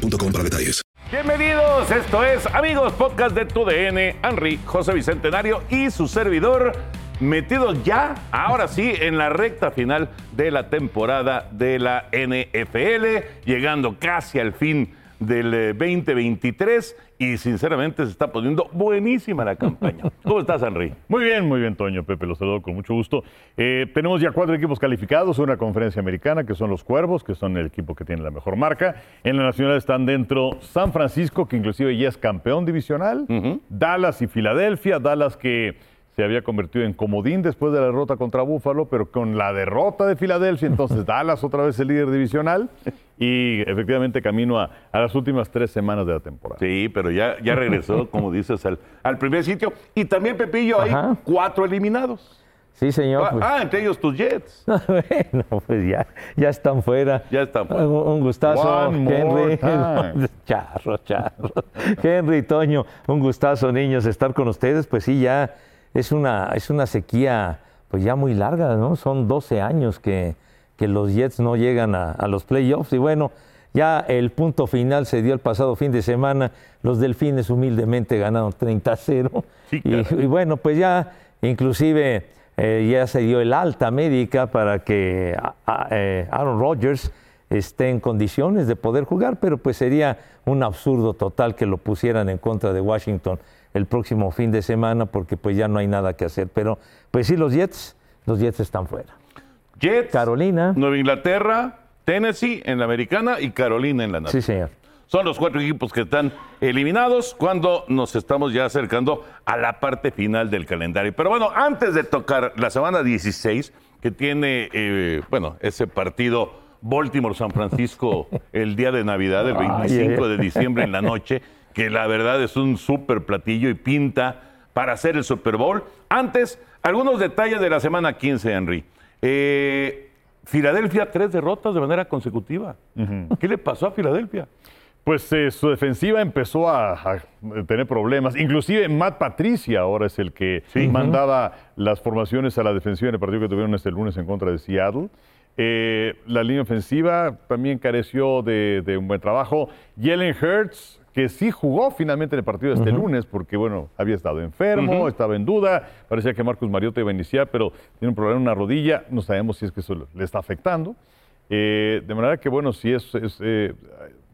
boostmobile.com para detalles. Bienvenidos, esto es Amigos Podcast de Tu DN, Henry, José Bicentenario y su servidor metidos ya, ahora sí, en la recta final de la temporada de la NFL, llegando casi al fin del 2023 y sinceramente se está poniendo buenísima la campaña. ¿Cómo estás, Henry? Muy bien, muy bien, Toño. Pepe, los saludo con mucho gusto. Eh, tenemos ya cuatro equipos calificados en una conferencia americana, que son los Cuervos, que son el equipo que tiene la mejor marca. En la nacional están dentro San Francisco, que inclusive ya es campeón divisional, Dallas y Filadelfia. Dallas que se había convertido en comodín después de la derrota contra Búfalo, pero con la derrota de Filadelfia, entonces Dallas otra vez el líder divisional y efectivamente camino a, las últimas tres semanas de la temporada. Sí, pero ya, ya regresó, como dices, al, al primer sitio. Y también, Pepillo, hay cuatro eliminados. Sí, señor. Ah, pues. ah, entre ellos tus Jets. bueno, pues ya, ya están fuera. Ya están fuera. Un, un gustazo, One Henry. Charro, charro. Henry, Toño, un gustazo, niños, estar con ustedes. Pues sí, ya es una, es una sequía pues ya muy larga, ¿no? Son 12 años que, que los Jets no llegan a, a los playoffs. Y bueno, ya el punto final se dio el pasado fin de semana. Los Delfines humildemente ganaron 30-0. Sí, y, bueno, pues ya inclusive eh, ya se dio el alta médica para que a- a- eh, Aaron Rodgers esté en condiciones de poder jugar, pero pues sería un absurdo total que lo pusieran en contra de Washington el próximo fin de semana porque pues ya no hay nada que hacer. Pero pues sí, los Jets, los Jets están fuera. Jets, Carolina. Nueva Inglaterra, Tennessee en la americana y Carolina en la Sí, nacional. señor. Son los cuatro equipos que están eliminados cuando nos estamos ya acercando a la parte final del calendario. Pero bueno, antes de tocar la semana 16, que tiene, eh, bueno, ese partido Baltimore-San Francisco el día de Navidad, el 25 de diciembre en la noche, que la verdad es un súper platillo y pinta para hacer el Super Bowl. Antes, algunos detalles de la semana 15, Henry. Eh, Filadelfia, tres derrotas de manera consecutiva. ¿Qué le pasó a Filadelfia? Pues eh, su defensiva empezó a, a tener problemas. Inclusive Matt Patricia ahora es el que mandaba las formaciones a la defensiva en el partido que tuvieron este lunes en contra de Seattle. Eh, la línea ofensiva también careció de, de un buen trabajo. Jalen Hurts, que sí jugó finalmente en el partido de este lunes, porque bueno, había estado enfermo, estaba en duda, parecía que Marcus Mariota iba a iniciar, pero tiene un problema en una rodilla, no sabemos si es que eso le está afectando. Eh, de manera que bueno, si es, es, eh,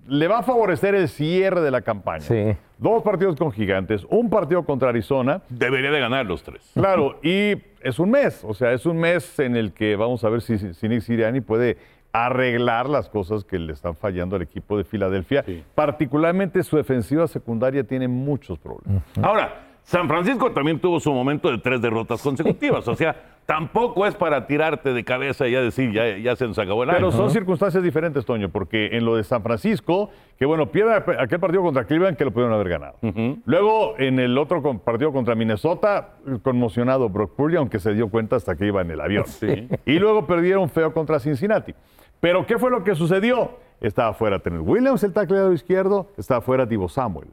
le va a favorecer el cierre de la campaña. Sí. Dos partidos con gigantes, un partido contra Arizona. Debería de ganar los tres. Claro, y es un mes, o sea, es un mes en el que vamos a ver si, si Nick Sirianni puede arreglar las cosas que le están fallando al equipo de Filadelfia. Sí. Particularmente su defensiva secundaria tiene muchos problemas. Ahora, San Francisco también tuvo su momento de tres derrotas consecutivas. O sea, tampoco es para tirarte de cabeza y ya decir, ya, ya se nos acabó el Pero año. son circunstancias diferentes, Toño, porque en lo de San Francisco, que bueno, pierde aquel partido contra Cleveland que lo pudieron haber ganado. Luego, en el otro partido contra Minnesota, conmocionado Brock Purdy, aunque se dio cuenta hasta que iba en el avión. Sí. Y luego perdieron feo contra Cincinnati. Pero, ¿qué fue lo que sucedió? Estaba fuera Trent Williams, el tacleado izquierdo, estaba fuera Divo Samuel.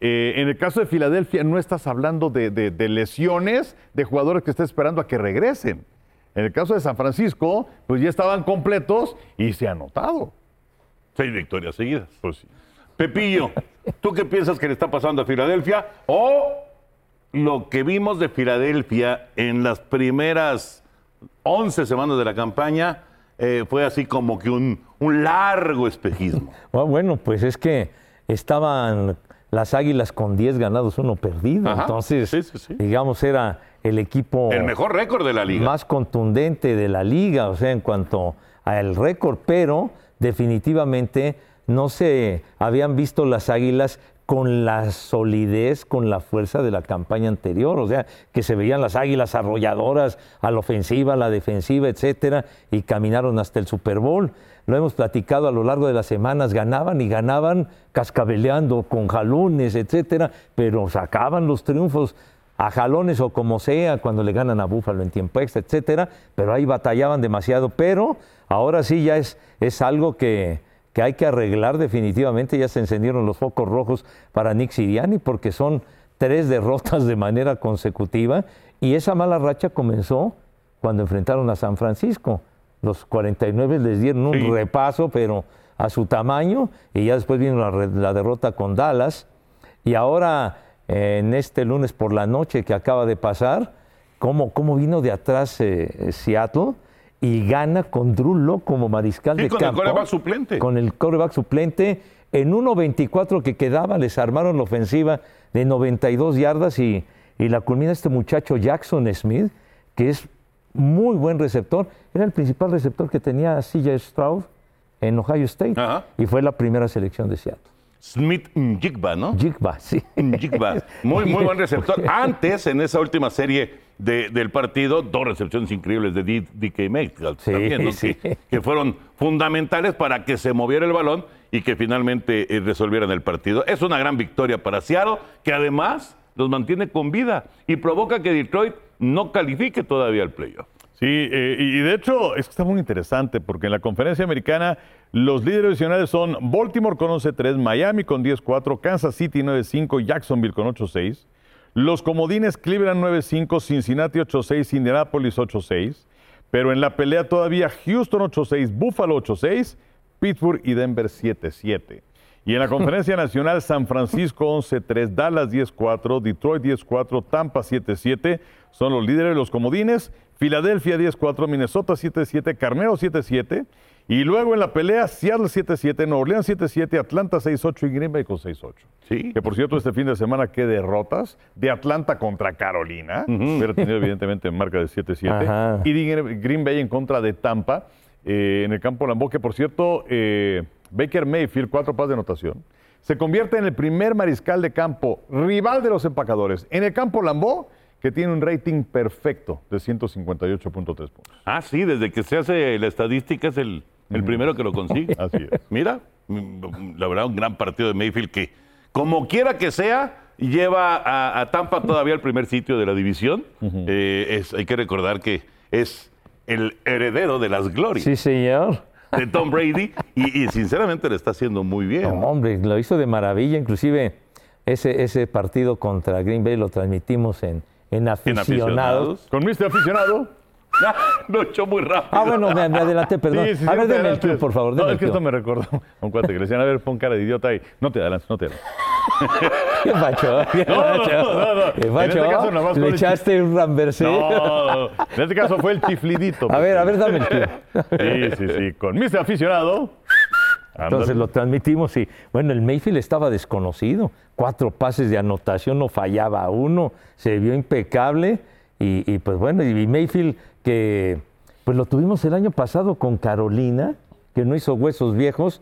Eh, en el caso de Filadelfia, no estás hablando de, de- de lesiones de jugadores que están esperando a que regresen. En el caso de San Francisco, pues ya estaban completos y se ha notado. Seis victorias seguidas. Pues sí. Pepillo, ¿tú qué piensas que le está pasando a Filadelfia? O lo que vimos de Filadelfia en las primeras 11 semanas de la campaña eh, fue así como que un, un largo espejismo. Ah, Bueno, pues es que estaban las Águilas con 10 ganados, uno perdido. Ajá, Entonces, sí, sí, sí. digamos, era el equipo El mejor récord de la liga. más contundente de la liga, o sea, en cuanto al récord, pero definitivamente no se habían visto las Águilas con la solidez, con la fuerza de la campaña anterior, o sea, que se veían las águilas arrolladoras a la ofensiva, a la defensiva, etcétera, y caminaron hasta el Super Bowl. Lo hemos platicado a lo largo de las semanas, ganaban y ganaban cascabeleando con jalones, etcétera, pero sacaban los triunfos a jalones o como sea cuando le ganan a Búfalo en tiempo extra, etcétera, pero ahí batallaban demasiado, pero ahora sí ya es, es algo que, que hay que arreglar definitivamente. Ya se encendieron los focos rojos para Nick Siriani porque son tres derrotas de manera consecutiva y esa mala racha comenzó cuando enfrentaron a San Francisco. Los 49 les dieron un repaso, pero a su tamaño, y ya después vino la, derrota con Dallas. Y ahora, en este lunes por la noche que acaba de pasar, cómo, cómo vino de atrás eh, Seattle y gana con Drew como mariscal de con campo. Con el coreback suplente. Con el coreback suplente. En 1.24 que quedaba, les armaron la ofensiva de 92 yardas y, y la culmina este muchacho Jackson Smith, que es muy buen receptor. Era el principal receptor que tenía CJ Stroud en Ohio State y fue la primera selección de Seattle. Smith Jigba, ¿no? Jigba, sí. Jigba. Muy, muy buen receptor. Antes, en esa última serie del partido, dos recepciones increíbles de DK Metcalf también, que, fueron fundamentales para que se moviera el balón y que finalmente eh, resolvieran el partido. Es una gran victoria para Seattle, que además los mantiene con vida y provoca que Detroit no califique todavía al playoff. Sí, eh, y de hecho, esto está muy interesante porque en la conferencia americana los líderes adicionales son Baltimore con 11-3, Miami con 10-4, Kansas City 9-5, Jacksonville con 8-6. Los comodines Cleveland 9-5, Cincinnati 8-6, Indianapolis 8-6. Pero en la pelea todavía Houston 8-6, Buffalo 8-6, Pittsburgh y Denver 7-7. Y en la conferencia nacional San Francisco 11-3, Dallas 10-4, Detroit 10-4, Tampa 7-7 son los líderes de los comodines. Filadelfia 10-4, Minnesota 7-7, Carnero 7-7. Y luego en la pelea, Seattle 7-7, Nueva Orleans 7-7, Atlanta 6-8 y Green Bay con 6-8. Sí. Que por cierto, este fin de semana, qué derrotas de Atlanta contra Carolina. Hubiera tenido evidentemente marca de 7-7. Y Green Bay en contra de Tampa eh, en el campo Lambeau, que por cierto, eh, Baker Mayfield, cuatro pases de anotación. Se convierte en el primer mariscal de campo rival de los empacadores en el campo Lambeau que tiene un rating perfecto de 158.3 puntos. Ah, sí, desde que se hace la estadística es el, primero que lo consigue. Así es. Mira, la verdad, un gran partido de Mayfield que, como quiera que sea, lleva a, Tampa todavía al primer sitio de la división. Eh, hay que recordar que es el heredero de las glorias. Sí, señor. De Tom Brady y, sinceramente lo está haciendo muy bien. hombre, lo hizo de maravilla. Inclusive ese, ese partido contra Green Bay lo transmitimos en, en aficionados. Con Mr. Aficionado. lo echó muy rápido. Ah, bueno, me, adelanté, perdón. a ver, denme el club, por favor. No, es que esto me recordó un cuate que le decían, a ver, pon cara de idiota y no te adelantes, no te adelantes. ¿Qué macho? ¿Qué no, macho? ¿Qué macho? En este Le echaste un ramversé. No, en este caso fue el chiflidito. A ver, a ver, dame el club. Sí, sí, sí. Con Mr. Aficionado. Entonces lo transmitimos y, bueno, el Mayfield estaba desconocido. Cuatro pases de anotación, no fallaba uno, se vio impecable. Y, pues bueno, y Mayfield que pues lo tuvimos el año pasado con Carolina, que no hizo huesos viejos,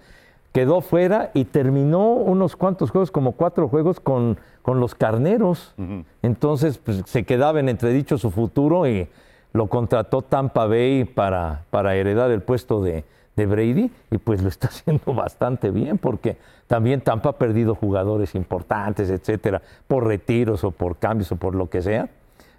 quedó fuera y terminó unos cuantos juegos, como cuatro juegos con, con los carneros. Entonces pues, se quedaba en entredicho su futuro y lo contrató Tampa Bay para, para heredar el puesto de, de Brady y pues lo está haciendo bastante bien porque también Tampa ha perdido jugadores importantes, etcétera, por retiros o por cambios o por lo que sea.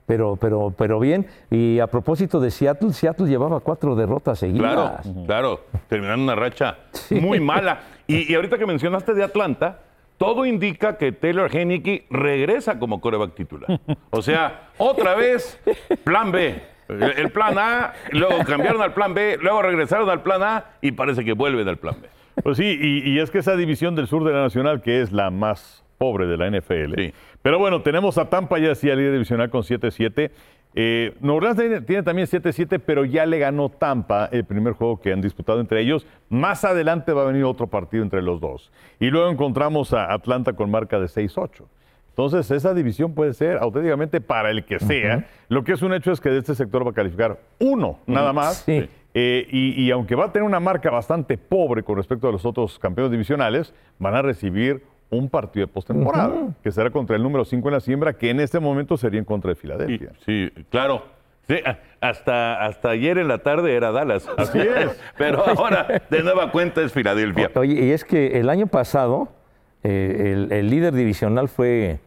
Pero, pero, pero bien. Y a propósito de Seattle, Seattle llevaba cuatro derrotas seguidas. Claro, claro. Terminaron una racha muy mala. Y, ahorita que mencionaste de Atlanta, todo indica que Taylor Henneke regresa como coreback titular. O sea, otra vez, plan B. El plan A, luego cambiaron al plan B, luego regresaron al plan A y parece que vuelven al plan B. Pues sí, y, es que esa división del sur de la Nacional, que es la más pobre de la NFL. Pero bueno, tenemos a Tampa ya sí, líder divisional con 7-7. Eh, Orleans tiene, también 7-7, pero ya le ganó Tampa el primer juego que han disputado entre ellos. Más adelante va a venir otro partido entre los dos. Y luego encontramos a Atlanta con marca de 6-8. Entonces, esa división puede ser auténticamente para el que sea. Lo que es un hecho es que de este sector va a calificar uno, nada más. Eh, y, y, aunque va a tener una marca bastante pobre con respecto a los otros campeones divisionales, van a recibir un partido de postemporada, que será contra el número 5 en la siembra, que en este momento sería en contra de Sí, Filadelfia. sí, claro. Sí, hasta, hasta ayer en la tarde era Dallas. Así es. Pero ahora de nueva cuenta es Filadelfia. Oye, y es que el año pasado eh, el, el líder divisional fue,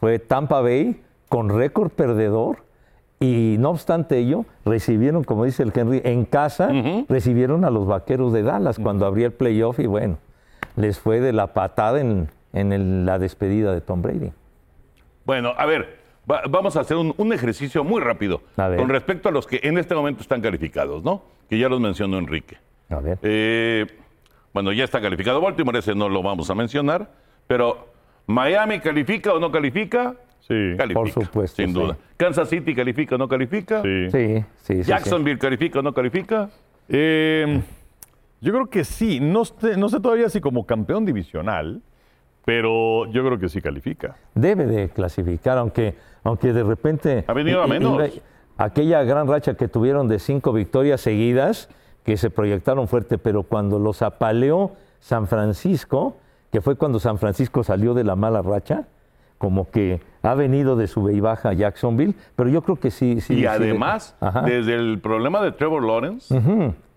fue Tampa Bay con récord perdedor y no obstante ello recibieron, como dice el Henry, en casa recibieron a los Vaqueros de Dallas cuando abría el playoff y bueno, les fue de la patada en, en el- la despedida de Tom Brady. Bueno, a ver, va- vamos a hacer un, un ejercicio muy rápido con respecto a los que en este momento están calificados, ¿no? Que ya los mencionó Enrique. A ver. Eh, bueno, ya está calificado Baltimore, ese no lo vamos a mencionar, pero ¿Miami califica o no califica? Sí. Califica, Por supuesto, sin sí. duda. ¿Kansas City califica o no califica? Sí. Sí, sí, sí. sí. ¿Jacksonville califica o no califica? Eh, yo creo que sí. No sé, no sé todavía si como campeón divisional, pero yo creo que sí califica. Debe de clasificar, aunque, aunque de repente... Ha venido a menos. y- aquella gran racha que tuvieron de cinco victorias seguidas, que se proyectaron fuerte, pero cuando los apaleó San Francisco, que fue cuando San Francisco salió de la mala racha, como que ha venido de sube y baja a Jacksonville, pero yo creo que sí. sí y además, desde el problema de Trevor Lawrence,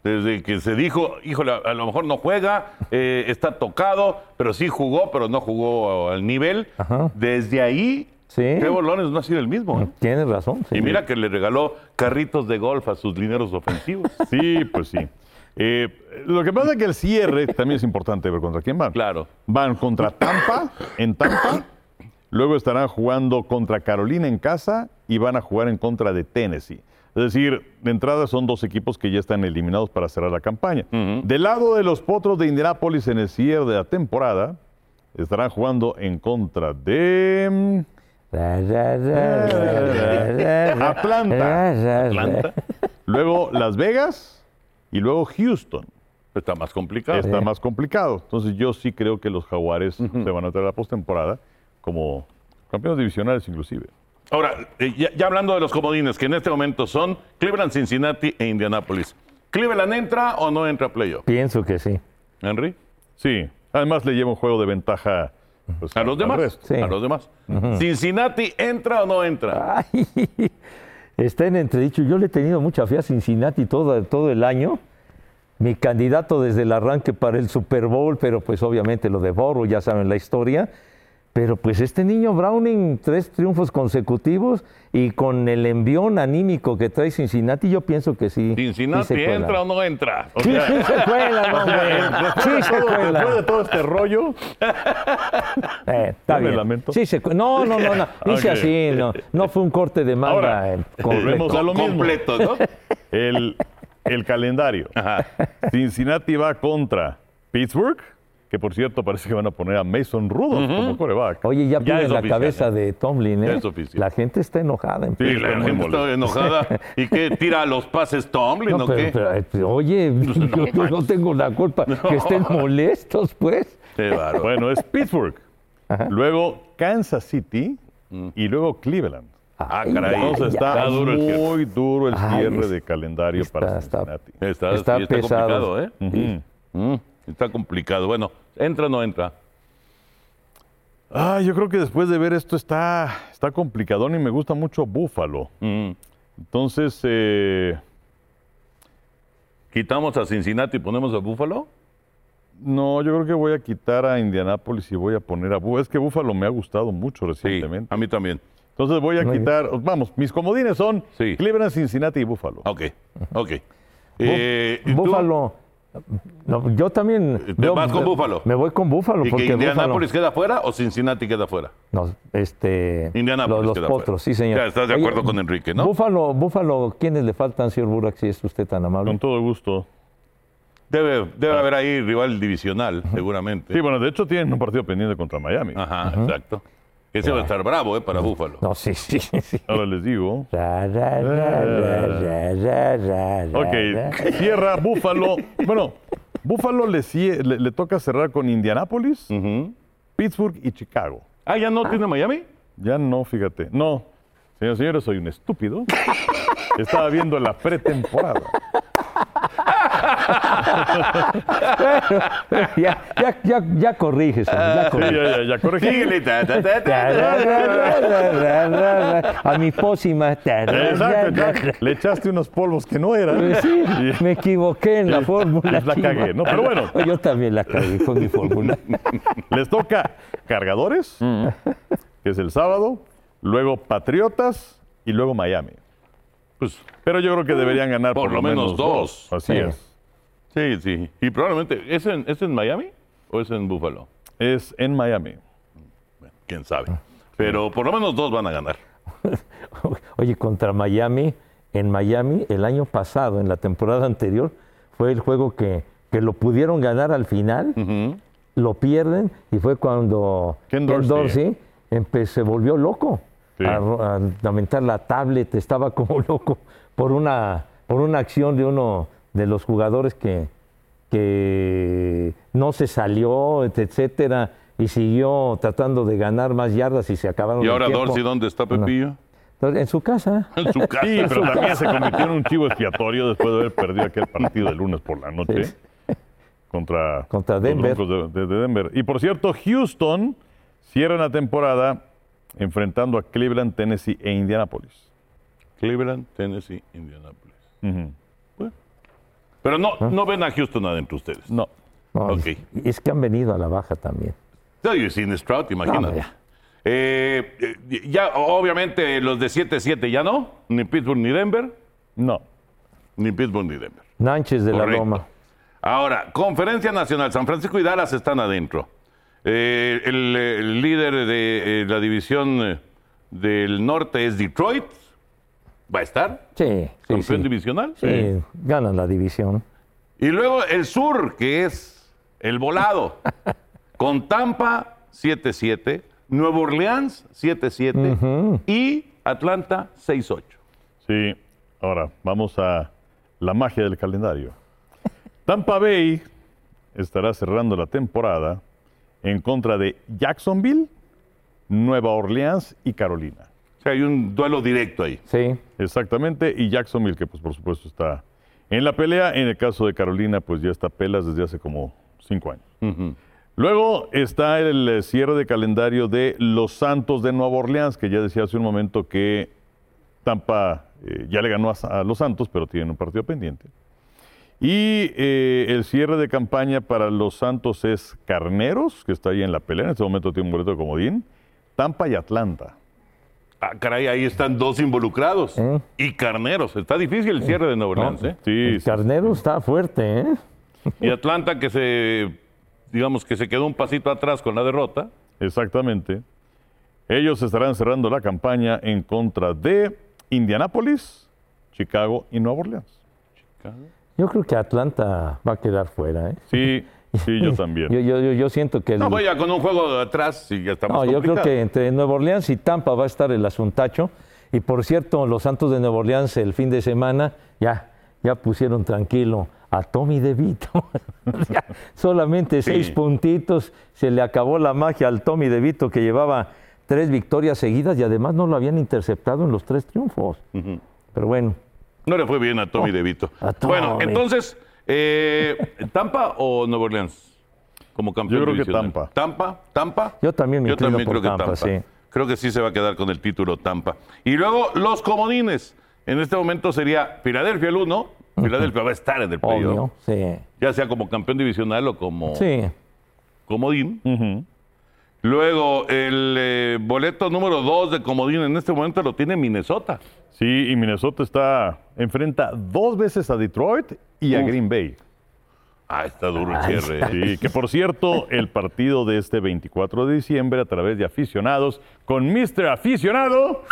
desde que se dijo, híjole, a lo mejor no juega, eh, está tocado, pero sí jugó, pero no jugó al nivel, Ajá. desde ahí Sí. Trevor Lawrence no ha sido el mismo. ¿eh? Tienes razón. sí. Y mira que le regaló carritos de golf a sus lineros ofensivos. Sí, pues sí. Eh, lo que pasa es que el cierre también es importante ver contra quién van. Claro. Van contra Tampa, en Tampa. Luego estarán jugando contra Carolina en casa y van a jugar en contra de Tennessee. Es decir, de entrada son dos equipos que ya están eliminados para cerrar la campaña. Del lado de los potros de Indianápolis en el cierre de la temporada, estarán jugando en contra de Atlanta. Atlanta luego Las Vegas y luego Houston. está más complicado. Está más complicado. Entonces yo sí creo que los Jaguares se van a traer a la postemporada como campeones divisionales inclusive. Ahora, eh, ya, ya hablando de los comodines, que en este momento son Cleveland, Cincinnati e Indianapolis. ¿Cleveland entra o no entra a playoff? Pienso que sí. Henry. Sí, además le lleva un juego de ventaja pues, A los demás. Sí. A los demás. ¿Cincinnati entra o no entra? Ay, está en entredicho. Yo le he tenido mucha fe a Cincinnati todo, todo el año. Mi candidato desde el arranque para el Super Bowl, pero pues obviamente lo de Borro, ya saben la historia. Pero pues este niño Browning, tres triunfos consecutivos y con el envión anímico que trae Cincinnati, yo pienso que sí. sí ¿Cincinnati se cuela. entra o no entra? O Sí, sea, sí se cuela, no, hombre. Sí se Después de cuela. todo este rollo, Eh, está No me bien. lamento. Sí se cu- No, no, no, no. Dice así, no. No fue un corte de manga Ahora, eh, volvemos completo. a lo mismo. completo, ¿no? el, el calendario. Ajá. Cincinnati va contra Pittsburgh, que por cierto parece que van a poner a Mason Rudolph como coreback. Oye, ya Ya la oficial, cabeza de Tomlin, ¿eh? Ya es oficial. La gente está enojada. En Sí, la gente está enojada. ¿Y qué? ¿Tira a los pases Tomlin No, o pero, qué? pero, eh, pero, oye, yo, yo no tengo la culpa que estén molestos, pues. Qué. Bueno, es Pittsburgh. Luego Kansas City y luego Cleveland. Ah, Ay, caray. ay, Entonces está Está duro el cierre. muy duro el Ay, cierre es- de calendario está- para está- Cincinnati. Está, Está está pesado. complicado, ¿eh? Mm, está complicado. Bueno, ¿entra o no entra? Ah, yo creo que después de ver esto está, está complicadón y me gusta mucho Buffalo. Mm. Entonces, eh, ¿Quitamos a Cincinnati y ponemos a Buffalo? no, yo creo que voy a quitar a Indianapolis y voy a poner a Buffalo. Es que Buffalo me ha gustado mucho Sí, recientemente. a mí también. Entonces voy a Muy quitar, vamos, mis comodines son Sí. Cleveland, Cincinnati y Buffalo. Ok, ok. Eh. Búfalo. No, yo también. ¿Te yo- vas con Búfalo? Me voy con Búfalo. ¿Y que porque Indianapolis Búfalo- queda fuera o Cincinnati queda fuera? No, este, Indianápolis Los, los queda potros, fuera. sí, señor. Ya estás de acuerdo con Enrique, ¿no? Búfalo, Búfalo, ¿quiénes le faltan, señor Burak, si es usted tan amable? Con todo gusto. Debe, debe haber ahí rival divisional, seguramente. Sí, bueno, de hecho tienen un partido pendiente contra Miami. Ajá, exacto. Ese va a estar bravo, ¿eh? Para Búfalo. No, sí, sí, sí. Ahora les digo. Ra, ra, ra, Ok, ra. cierra Buffalo. Bueno, Buffalo le, le- le toca cerrar con Indianapolis, Ujú. Pittsburgh y Chicago. Ah, ¿ya no tiene Miami? Ya no, fíjate. No, señores señores, soy un estúpido. Estaba viendo la pretemporada. Bueno, ya, ya, ya, ya corriges, hombre, ya corriges. ya. A mi pócima. Exacto, le echaste unos polvos que no eran. Sí, Y- me equivoqué en la fórmula. La chiva. cagué, ¿no? Pero bueno. Yo también la cagué con mi fórmula. Les toca Cargadores, que es el sábado, luego Patriotas y luego Miami. Pues Pero yo creo que deberían ganar por, Por lo menos dos. Así Sí. es. Sí, sí. Y probablemente, ¿es en, ¿es en Miami o es en Buffalo? Es en Miami. Quién sabe. Pero por lo menos dos van a ganar. Oye, contra Miami, en Miami, el año pasado, en la temporada anterior, fue el juego que, que lo pudieron ganar al final, lo pierden y fue cuando Ken Dorsey. empe- se volvió loco Sí. a, a lamentar la tablet, estaba como loco por una, por una acción de uno de los jugadores que, que no se salió, etcétera, y siguió tratando de ganar más yardas y se acabaron ¿Y ahora. Dorsey dónde está Pepillo? En su casa. En su casa. Sí, pero también se convirtió en un chivo expiatorio después de haber perdido aquel partido el lunes por la noche Sí. contra, Contra los Denver. Broncos de, de- de Denver. Y por cierto, Houston cierra la temporada enfrentando a Cleveland, Tennessee e Indianapolis. Cleveland, Tennessee, Indianapolis. Ujú. Pero no, no ven a Houston adentro ustedes. No. No, es, que han venido a la baja también. Oye, sin Stroud, imagínate. ya. Eh, eh, ya, obviamente, los de 7-7 ya no. Ni Pittsburgh ni Denver. No. Ni Pittsburgh ni Denver. Nánchez de la. Loma. Ahora, Conferencia Nacional, San Francisco y Dallas están adentro. Eh, el, el líder de eh, la división del norte es Detroit. Va a estar. Sí, sí, Campeón sí. divisional. Sí, ganan la división. Y luego el sur, que es el volado. con Tampa 7-7, Nueva Orleans 7-7 y Atlanta 6-8. Sí. Ahora, vamos a la magia del calendario. Tampa Bay estará cerrando la temporada en contra de Jacksonville, Nueva Orleans y Carolina. Sea, hay un duelo directo ahí. Sí. Exactamente, y Jacksonville, que pues por supuesto está en la pelea. En el caso de Carolina, pues ya está pelas desde hace como cinco años. Luego está el eh, cierre de calendario de los Santos de Nueva Orleans, que ya decía hace un momento que Tampa eh, ya le ganó a, a los Santos, pero tienen un partido pendiente. Y eh, el cierre de campaña para los Santos es Carneros, que está ahí en la pelea, en este momento tiene un boleto de comodín, Tampa y Atlanta. Ah, caray, ahí están dos involucrados. ¿Eh? Y carneros. Está difícil el cierre de Nueva Orleans, ¿eh? Sí, El sí. Carnero está fuerte, ¿eh? Y Atlanta que se, digamos que se quedó un pasito atrás con la derrota. Exactamente. Ellos estarán cerrando la campaña en contra de Indianápolis, Chicago y Nueva Orleans. Yo creo que Atlanta va a quedar fuera, ¿eh? Sí, sí, yo también. Yo, yo, yo, yo siento que... el- No, vaya con un juego de atrás y ya estamos No, yo creo que entre Nueva Orleans y Tampa va a estar el asuntacho. Y por cierto, los Santos de Nueva Orleans el fin de semana ya, ya pusieron tranquilo a Tommy DeVito. Ya, solamente seis puntitos, se le acabó la magia al Tommy DeVito que llevaba tres victorias seguidas y además no lo habían interceptado en los tres triunfos. Pero bueno, No le fue bien a Tommy DeVito. a Tommy. Bueno, entonces, eh, ¿Tampa o Nueva Orleans? Como campeón Yo creo que divisional. Tampa. ¿Tampa? ¿Tampa? Yo también me Yo también por creo que Tampa, Tampa. sí. Creo que sí se va a quedar con el título Tampa. Y luego los comodines. En este momento sería Filadelfia el 1. Filadelfia va a estar en el playoff. sí. Ya sea como campeón divisional o como Sí, comodín. Ujú. Luego, el eh, boleto número 2 de comodín en este momento lo tiene Minnesota. Sí, y Minnesota está enfrenta dos veces a Detroit y a Uf. Green Bay. Ah, está duro el cierre. Sí, que por cierto, el partido de este 24 de diciembre a través de aficionados con Mr. Aficionado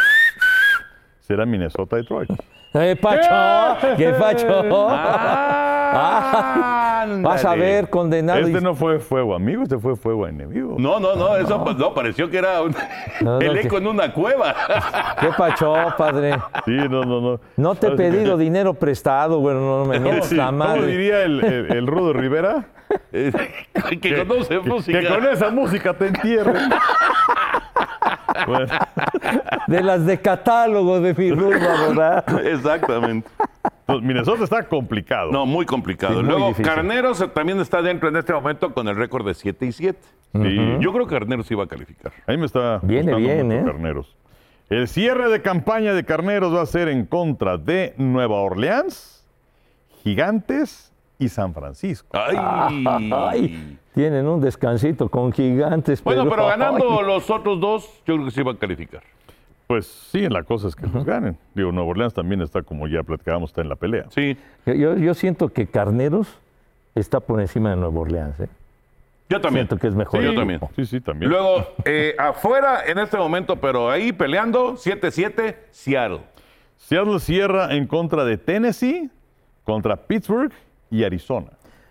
será Minnesota-Detroit. ¡Eh, Pacho! ¿Qué Pacho? Ah, Vas a ver, condenado. Este y- no fue fuego amigo, este fue fuego enemigo. No, no, no, eso pues, no, pareció que era un- No, no, el que- eco en una cueva. ¿Qué Pacho, padre? Sí, no, no, no. No te he que- pedido dinero prestado, bueno, no me mientas Sí, la ¿Cómo diría el, el- el Rudo Rivera? que conoce música. Que con esa música te entierren. Bueno, De las de catálogo de mi rumba, ¿verdad? Exactamente. Minnesota está complicado. No, muy complicado. Sí, Luego. Carneros también está dentro en este momento con el récord de 7 y 7. Sí. Yo creo que Carneros iba a calificar. A mí me está Viene bien, ¿eh? Carneros. El cierre de campaña de Carneros va a ser en contra de Nueva Orleans, Gigantes y San Francisco. Ay. Ay, tienen un descansito con gigantes. Bueno, pero ganando ay, los otros dos, yo creo que sí va a calificar. Pues sí, la cosa es que los ganen. Digo, Nueva Orleans también está, como ya platicábamos, está en la pelea. Sí. yo, yo- siento que Carneros está por encima de Nueva Orleans. ¿eh? Yo también. Siento que es mejor. Sí, yo también. Sí, sí, también. Luego, eh, afuera en este momento, pero ahí peleando, 7-7, Seattle. Seattle cierra en contra de Tennessee, contra Pittsburgh y Arizona.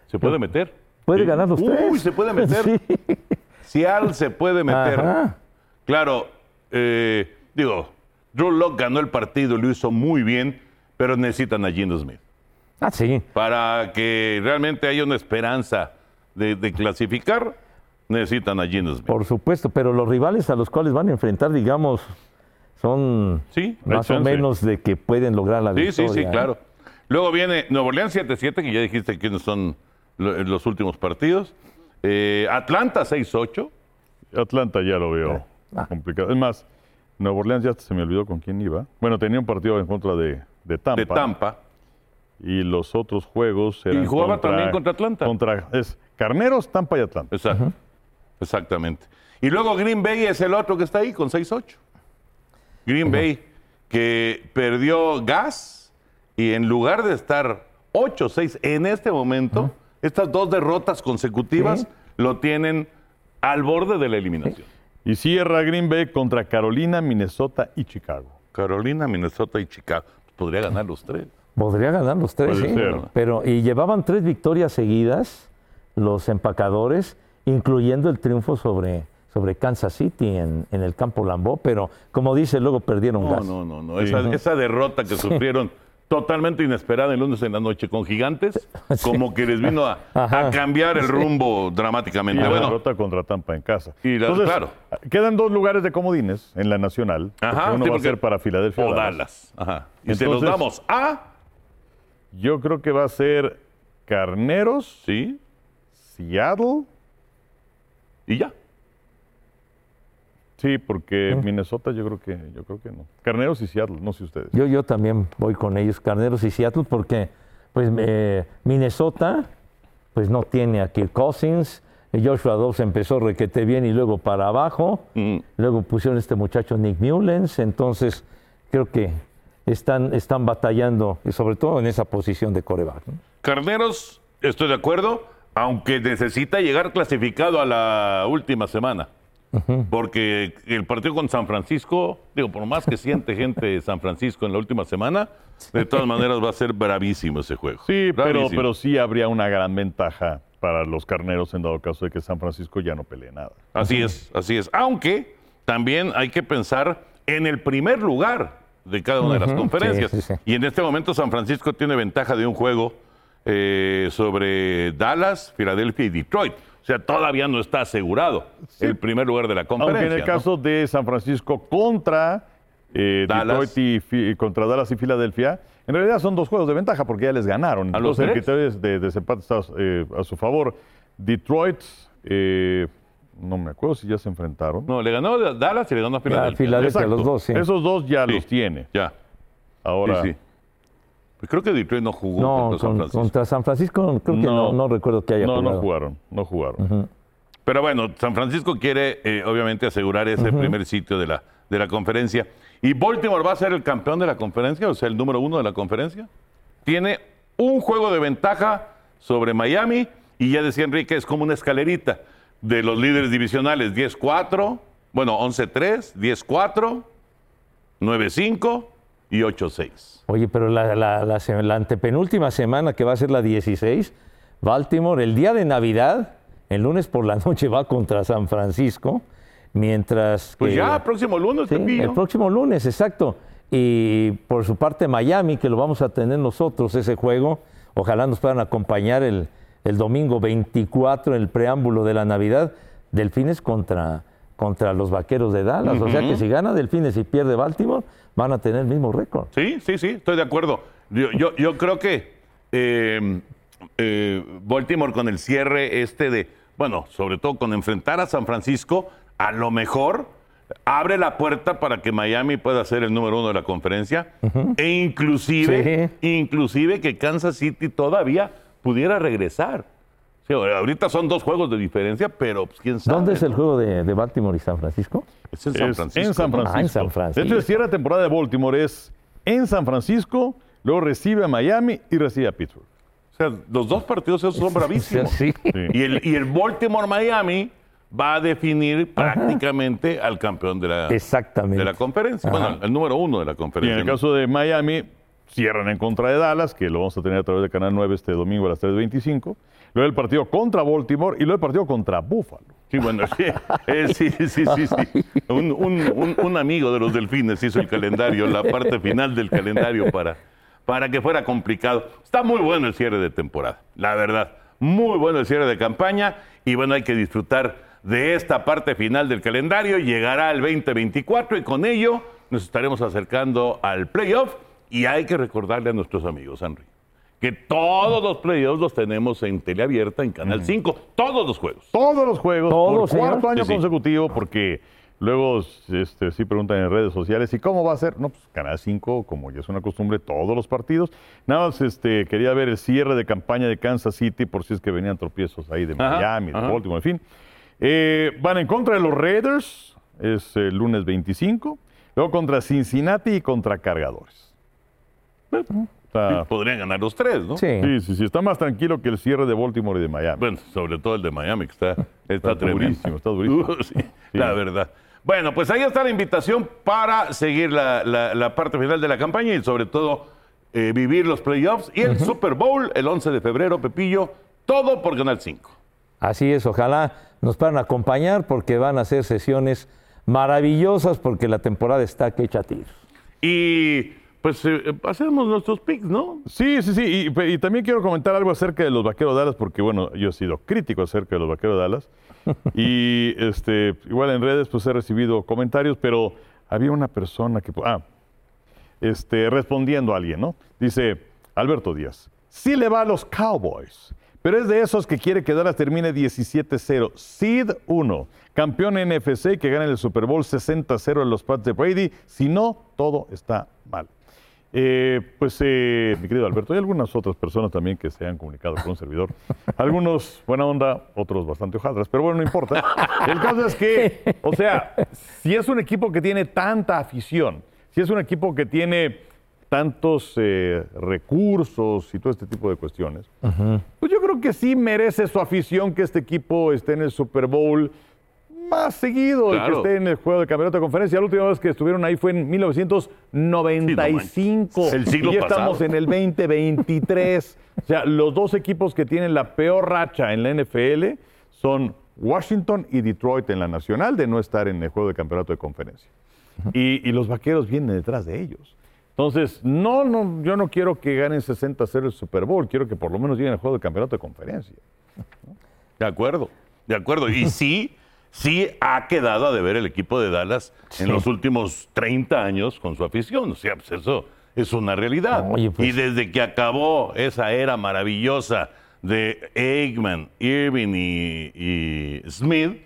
Se puede meter. Puede ganar los Uy, tres. se puede meter. Sí. Seattle se puede meter. Ajá. Claro, eh, digo, Drew Lock ganó el partido, lo hizo muy bien, pero necesitan a Gino Smith. Ah, sí. Para que realmente haya una esperanza de, de clasificar, necesitan a Gino Smith. Por supuesto, pero los rivales a los cuales van a enfrentar, digamos, son Sí, más o menos de que pueden lograr la Sí, victoria. sí, sí, ¿eh? claro. Luego viene Nuevo Orleans 7-7, que ya dijiste quiénes son lo- los últimos partidos. Eh, Atlanta 6-8. Atlanta ya lo veo Ah. complicado. Es más, Nueva Orleans ya se me olvidó con quién iba. Bueno, tenía un partido en contra de, de Tampa. de Tampa. Y los otros juegos eran Y jugaba contra- también contra Atlanta. Contra, es Carneros, Tampa y Atlanta. Exacto. Exactamente. Y luego Green Bay es el otro que está ahí con 6-8. Green Bay que perdió gas y en lugar de estar 8-6 en este momento, estas dos derrotas consecutivas Sí. lo tienen al borde de la eliminación. Y cierra Green Bay contra Carolina, Minnesota y Chicago. Carolina, Minnesota y Chicago. Podría ganar los tres. Podría ganar los tres, Puede sí. ser. Pero, y llevaban tres victorias seguidas los empacadores, incluyendo el triunfo sobre, sobre Kansas City en, en el campo Lambó, pero como dice, luego perdieron No, gas. no, no, no. Esa, esa derrota que sufrieron totalmente inesperada el lunes en la noche con gigantes, como que les vino a, cambiar el rumbo dramáticamente. la Bueno, derrota contra Tampa en casa. Y la- claro. Quedan dos lugares de comodines en la nacional. Ajá, porque uno sí, va a ser para Filadelfia. o Dallas. Dallas. Ajá. Y se los Entonces- damos a. Yo creo que va a ser Carneros, Sí. Seattle. Y ya. Sí, porque Minnesota yo creo que yo creo que no. Carneros y Seattle, no sé ustedes. Yo, yo también voy con ellos, Carneros y Seattle, porque pues eh, Minnesota pues no tiene a Kirk Cousins, eh, Joshua Dobbs empezó requete bien y luego para abajo, Mm. luego pusieron este muchacho Nick Mullens, entonces creo que están, están batallando, y sobre todo en esa posición de coreback. ¿no? Carneros, estoy de acuerdo, aunque necesita llegar clasificado a la última semana. Porque el partido con San Francisco, digo, por más que siente gente de San Francisco en la última semana, de todas maneras va a ser bravísimo ese juego. Sí, pero, Bravísimo. pero sí habría una gran ventaja para los carneros en dado caso de que San Francisco ya no pelee nada. Así es, así es. Aunque también hay que pensar en el primer lugar de cada una de las conferencias. sí, sí, sí. Y en este momento San Francisco tiene ventaja de un juego eh, sobre Dallas, Filadelfia y Detroit. O sea, todavía no está asegurado el primer lugar de la conferencia. Aunque en el ¿no? caso de San Francisco contra eh, Dallas. Detroit y contra Dallas y Filadelfia, en realidad son dos juegos de ventaja porque ya les ganaron. ¿A los Entonces el tres? criterio de desempate está eh, a su favor. Detroit, eh, no me acuerdo si ya se enfrentaron. No, le ganó a Dallas y le ganó a Filadelfia. Filadelfia, Exacto. los dos, sí. Esos dos ya Sí, los tiene. Ya, Ahora, sí, sí. Pues creo que Detroit no jugó No, contra San Francisco. contra San Francisco creo que no, No. no recuerdo que haya no, jugado. no jugaron, no jugaron. Pero bueno, San Francisco quiere eh, obviamente asegurar ese primer sitio de la, de la conferencia. ¿Y Baltimore va a ser el campeón de la conferencia? O sea, el número uno de la conferencia. Tiene un juego de ventaja sobre Miami y ya decía Enrique, es como una escalerita de los líderes divisionales. 10-4, bueno, 11-3, 10-4, 9-5 y 8-6. Oye, pero la, la- la la antepenúltima semana, que va a ser la 16, Baltimore, el día de Navidad, el lunes por la noche va contra San Francisco, mientras Pues que- ya, próximo lunes, Sí, el próximo lunes, exacto. Y por su parte Miami, que lo vamos a tener nosotros ese juego, ojalá nos puedan acompañar el, el domingo 24, el preámbulo de la Navidad, Delfines contra, contra los Vaqueros de Dallas. O sea que si gana Delfines y pierde Baltimore, van a tener el mismo récord. Sí, sí, sí, estoy de acuerdo. Yo, yo, yo creo que eh, eh, Baltimore con el cierre este de, bueno, sobre todo con enfrentar a San Francisco, a lo mejor abre la puerta para que Miami pueda ser el número uno de la conferencia e inclusive, inclusive que Kansas City todavía pudiera regresar. Ahorita son dos juegos de diferencia, pero pues, quién sabe. ¿Dónde es el juego de, de Baltimore y San Francisco? Es en San Es Francisco. en San. Francisco. Ah, en San Francisco. Cierre de temporada de Baltimore es en San Francisco, luego recibe a Miami y recibe a Pittsburgh. O sea, los dos partidos esos son bravísimos. Sí. Y el, y el Baltimore-Miami va a definir prácticamente al campeón de la, Exactamente. de la conferencia. Ajá. Bueno, el número uno de la Y en conferencia. el caso de Miami, cierran en contra de Dallas, que lo vamos a tener a través de Canal 9 este domingo a las 3.25. Luego el partido contra Baltimore y luego el partido contra Buffalo. Sí, bueno, sí, eh, sí, sí, sí, sí. Un, un- un- un amigo de los delfines hizo el calendario, la parte final del calendario para, para que fuera complicado. Está muy bueno el cierre de temporada, la verdad. Muy bueno el cierre de campaña y bueno, hay que disfrutar de esta parte final del calendario. Llegará el 2024 y con ello nos estaremos acercando al playoff y hay que recordarle a nuestros amigos, Henry, que todos los playoffs los tenemos en teleabierta, en Canal 5, todos los juegos. Todos los juegos, Todos, por cuarto año Sí, sí. consecutivo, porque luego este, sí preguntan en redes sociales, ¿y cómo va a ser? No, pues Canal 5, como ya es una costumbre, todos los partidos. Nada más este, quería ver el cierre de campaña de Kansas City, por si es que venían tropiezos ahí de Ajá, Miami, de ajá. Baltimore, en fin. Eh, van en contra de los Raiders, es el lunes 25. Luego contra Cincinnati y contra Cargadores. O Podrían ganar los tres, ¿no? Sí. sí, sí, sí, está más tranquilo que el cierre de Baltimore y de Miami. Bueno, sobre todo el de Miami, que está, está, Está tremendo. durísimo, está durísimo. Uh, sí, La verdad. Bueno, pues ahí está la invitación para seguir la, la- la parte final de la campaña y sobre todo eh, vivir los playoffs y el Super Bowl el 11 de febrero, Pepillo, todo por Canal 5. Así es, ojalá nos puedan acompañar porque van a ser sesiones maravillosas porque la temporada está que echa tiros. Y pues eh, hacemos nuestros picks, ¿no? Sí, sí, sí. Y, también quiero comentar algo acerca de los vaqueros de Dallas, porque bueno, yo he sido crítico acerca de los vaqueros de Dallas. y este, igual en redes pues he recibido comentarios, pero había una persona que. Ah, este, respondiendo a alguien, ¿no? Dice Alberto Díaz, sí le va a los Cowboys, pero es de esos que quiere que Dallas termine 17-0. Seed 1, campeón NFC que gane el Super Bowl 60-0 en los Pats de Brady. Si no, todo está mal. Eh, pues, eh, mi querido Alberto, hay algunas otras personas también que se han comunicado con un servidor. Algunos buena onda, otros bastante hojadras, pero bueno, no importa. El caso es que, o sea, si es un equipo que tiene tanta afición, si es un equipo que tiene tantos eh, recursos y todo este tipo de cuestiones, pues yo creo que sí merece su afición que este equipo esté en el Super Bowl más seguido y que Claro. esté en el juego de campeonato de conferencia. La última vez que estuvieron ahí fue en 1995. Sí, no manches. El siglo y ya estamos en el 2023. o sea, los dos equipos que tienen la peor racha en la NFL son Washington y Detroit en la nacional de no estar en el juego de campeonato de conferencia. Y, y los vaqueros vienen detrás de ellos. Entonces, no, no, yo no quiero que ganen 60-0 el Super Bowl, quiero que por lo menos lleguen al juego de campeonato de conferencia. De acuerdo, de acuerdo. Y sí, sí ha quedado a deber el equipo de Dallas Sí. en los últimos 30 años con su afición. O sea, pues eso es una realidad. Oye, pues- Y desde que acabó esa era maravillosa de Eggman, Irving y, y Smith,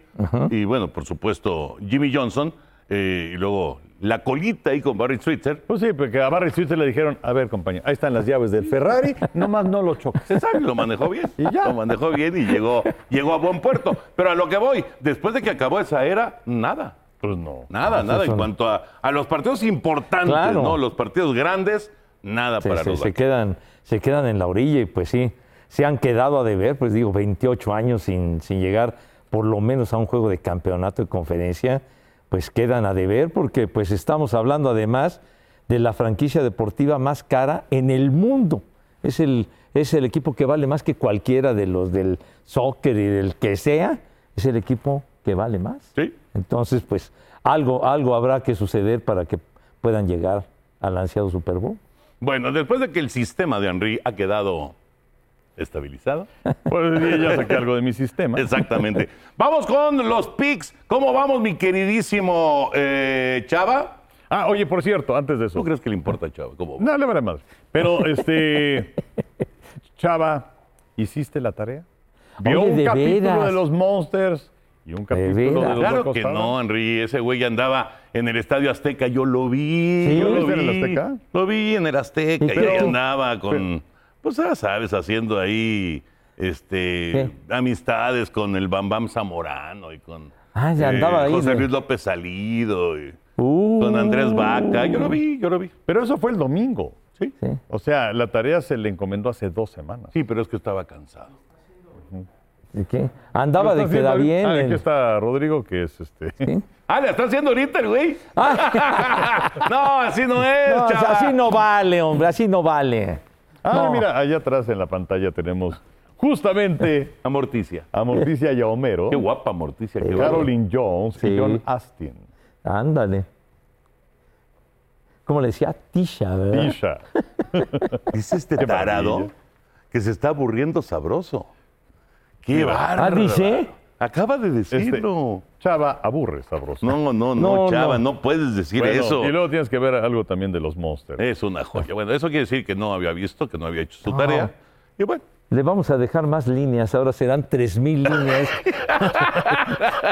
y bueno, por supuesto, Jimmy Johnson, eh, y luego la colita ahí con Barry Switzer. Pues sí, porque a Barry Switzer le dijeron, a ver, compañero, ahí están las llaves del Ferrari, nomás no lo choques. Exacto, lo manejó bien. Y ya. Lo manejó bien y llegó, llegó a buen puerto. Pero a lo que voy, después de que acabó esa era, nada. Pues no. Nada, No, nada. En no. cuanto a, a los partidos importantes, Claro. ¿no? Los partidos grandes, nada Se, para se- los se quedan, se quedan en la orilla y pues sí, se han quedado a deber, pues digo, 28 años sin, sin llegar por lo menos a un juego de campeonato de conferencia, pues quedan a deber porque pues estamos hablando además de la franquicia deportiva más cara en el mundo. Es el, es el equipo que vale más que cualquiera de los del soccer y del que sea, es el equipo que vale más. Sí. Entonces, pues algo, algo habrá que suceder para que puedan llegar al ansiado Super Bowl. Bueno, después de que el sistema de Henry ha quedado estabilizado. Pues sí, ya saqué algo de mi sistema. Exactamente. vamos con los picks. ¿Cómo vamos, mi queridísimo eh, Chava? Ah, oye, por cierto, antes de eso. ¿Tú crees que le importa, Chava? ¿Cómo? No, le vale madre. Pero, este. Chava, ¿hiciste la tarea? ¿Vio Oye, un de capítulo veras. de los Monsters y un capítulo de, veras. los Claro que no, Henry. Ese güey andaba en el Estadio Azteca. Yo lo vi. ¿Sí? Yo ¿Lo vi. en el Azteca? Lo vi en el Azteca. ¿Y ahí andaba con, pero- pues ya sabes, haciendo ahí este, amistades con el Bambam Zamorano y con Ah, ya andaba ahí José de- Luis López Salido y Uh, con Andrés Vaca. Yo lo vi, yo lo vi. Pero eso fue el domingo. Sí. Sí. O sea, la tarea se le encomendó hace dos semanas. Sí, pero es que estaba cansado. ¿Y qué? Andaba ¿Lo de queda haciendo bien. Ah, el- aquí está Rodrigo, que es este. ¿Sí? Ah, ¿le está haciendo ahorita el güey? no, así no es, No, o sea, chava. así no vale, hombre, así no vale. Ah, No. mira, allá atrás en la pantalla tenemos justamente A Morticia. a Morticia y a Homero, Qué guapa Morticia. Qué guapa. Caroline Jones Sí. y John Astin. Ándale. ¿Cómo le decía? Tisha, ¿verdad? Tisha. Dice este Qué tarado maravilla. que se está aburriendo sabroso. ¡Qué bárbaro! Ah, ¿dice? Acaba de Este, decirlo. Chava, aburre, sabroso. No, no, no, No, chava, no. no, puedes decir Bueno, eso. Y luego tienes que ver algo también de los Monsters. Es una joya. Bueno, eso quiere decir que no había visto, que no había hecho su tarea. Y bueno, Le vamos a dejar más líneas, ahora serán 3.000 líneas.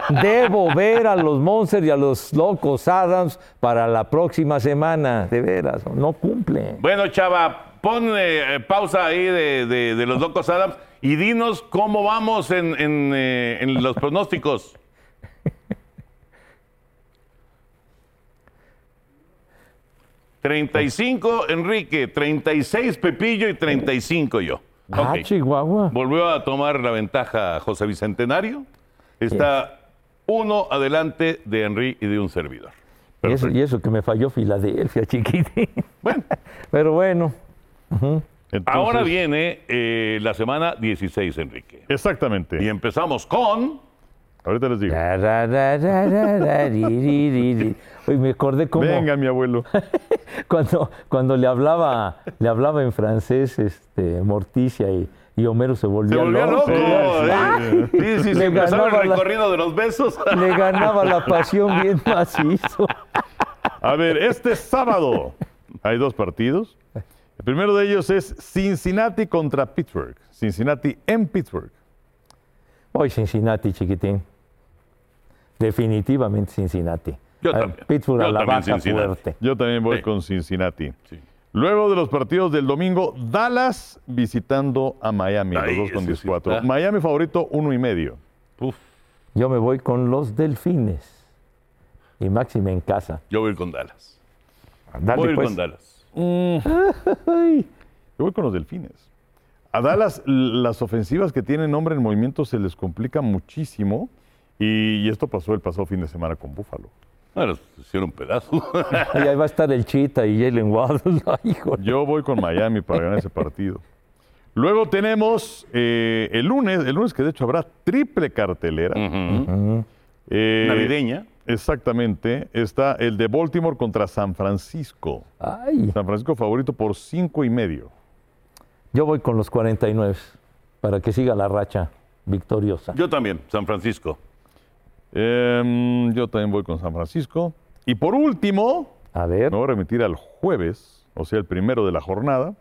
Debo ver a los Monsters y a los Locos Adams para la próxima semana. De veras, no cumple. bueno, chava, pon eh, pausa ahí de, de- de los locos Adams y dinos cómo vamos en, en, eh, en los pronósticos. ...35 Enrique, 36 Pepillo y 35 yo. Ah. Chihuahua. Volvió a tomar la ventaja José Bicentenario. Está uno adelante de Henry y de un servidor. Y eso, y eso que me falló Filadelfia, chiquitín. Bueno. Pero bueno. Entonces, Ahora viene eh, la semana 16, Enrique. Exactamente. Y empezamos con... Ahorita les digo. Oye, me acordé cómo Venga, mi abuelo. cuando, cuando le hablaba, le hablaba en francés este, Morticia y, y Homero se volvía, Se volvió loco. Sí, ¿eh? sí, Sí, sí, Le el ganaba la- recorrido de los besos. Le ganaba la pasión bien macizo. A ver, este sábado hay dos partidos. El primero de ellos es Cincinnati contra Pittsburgh. Cincinnati en Pittsburgh. Hoy Cincinnati, chiquitín. Definitivamente Cincinnati. Yo A también. Pittsburgh a la también baja Cincinnati. fuerte. Yo también voy Sí. con Cincinnati. Sí. Luego de los partidos del domingo, Dallas visitando a Miami, los dos con ese sí 14. está. Miami favorito, uno y medio. Uf, Yo me voy con los Delfines. Y Máxime en casa. yo voy con Dallas. Dale, voy pues. con Dallas. Yo voy con los delfines. A Dallas, las ofensivas que tienen nombre en movimiento se les complica muchísimo. Y, y esto pasó el pasado fin de semana con Buffalo. No, los hicieron pedazo. Y ahí va a estar el Chita y Jalen Waddle. Yo voy con Miami para ganar ese partido. Luego tenemos eh, el lunes, el lunes que de hecho habrá triple cartelera. Eh, Navideña. Exactamente. Está el de Baltimore contra San Francisco. Ay. San Francisco favorito por cinco y medio. Yo voy con los 49 para que siga la racha victoriosa. Yo también, San Francisco. Em, yo también voy con San Francisco. Y por último, A ver. me voy a remitir al jueves, o sea, el primero de la jornada.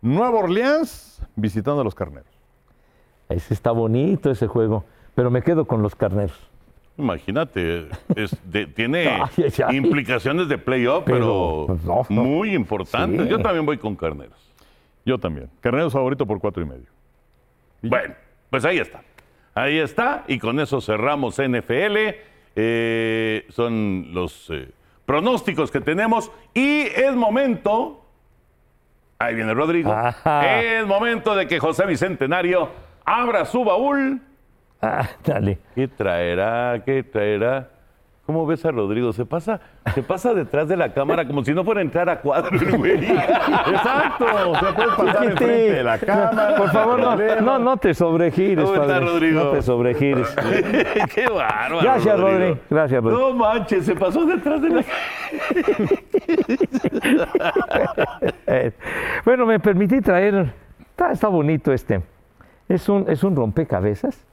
Nueva Orleans visitando a los carneros. Ese está bonito ese juego. Pero me quedo con los carneros. Imagínate, es de- tiene Ay, ay, ay. implicaciones de playoff, pero, Pero, no, no. muy importantes. Sí. Yo también voy con Carneros. Yo también. Carneros favorito por cuatro y medio. Bueno, pues ahí está. Ahí está, y con eso cerramos NFL. Eh, son los eh, pronósticos que tenemos. Y es momento. Ahí viene Rodrigo. Ajá. Es momento de que José Bicentenario abra su baúl. Ah, dale. ¿Qué traerá? ¿Qué traerá? ¿Cómo ves a Rodrigo? Se pasa, se pasa detrás de la cámara como si no fuera a entrar a cuadro el güey. Exacto. Se puede pasar enfrente de la cámara. Por favor, no, no, no te sobregires, ¿Cómo está, padre. Rodrigo? No te sobregires. Qué bárbaro. Gracias, Rodri. Gracias, Rodri. No manches, se pasó detrás de la Eh, bueno, me permití traer. Está, está bonito este. Es un, es un rompecabezas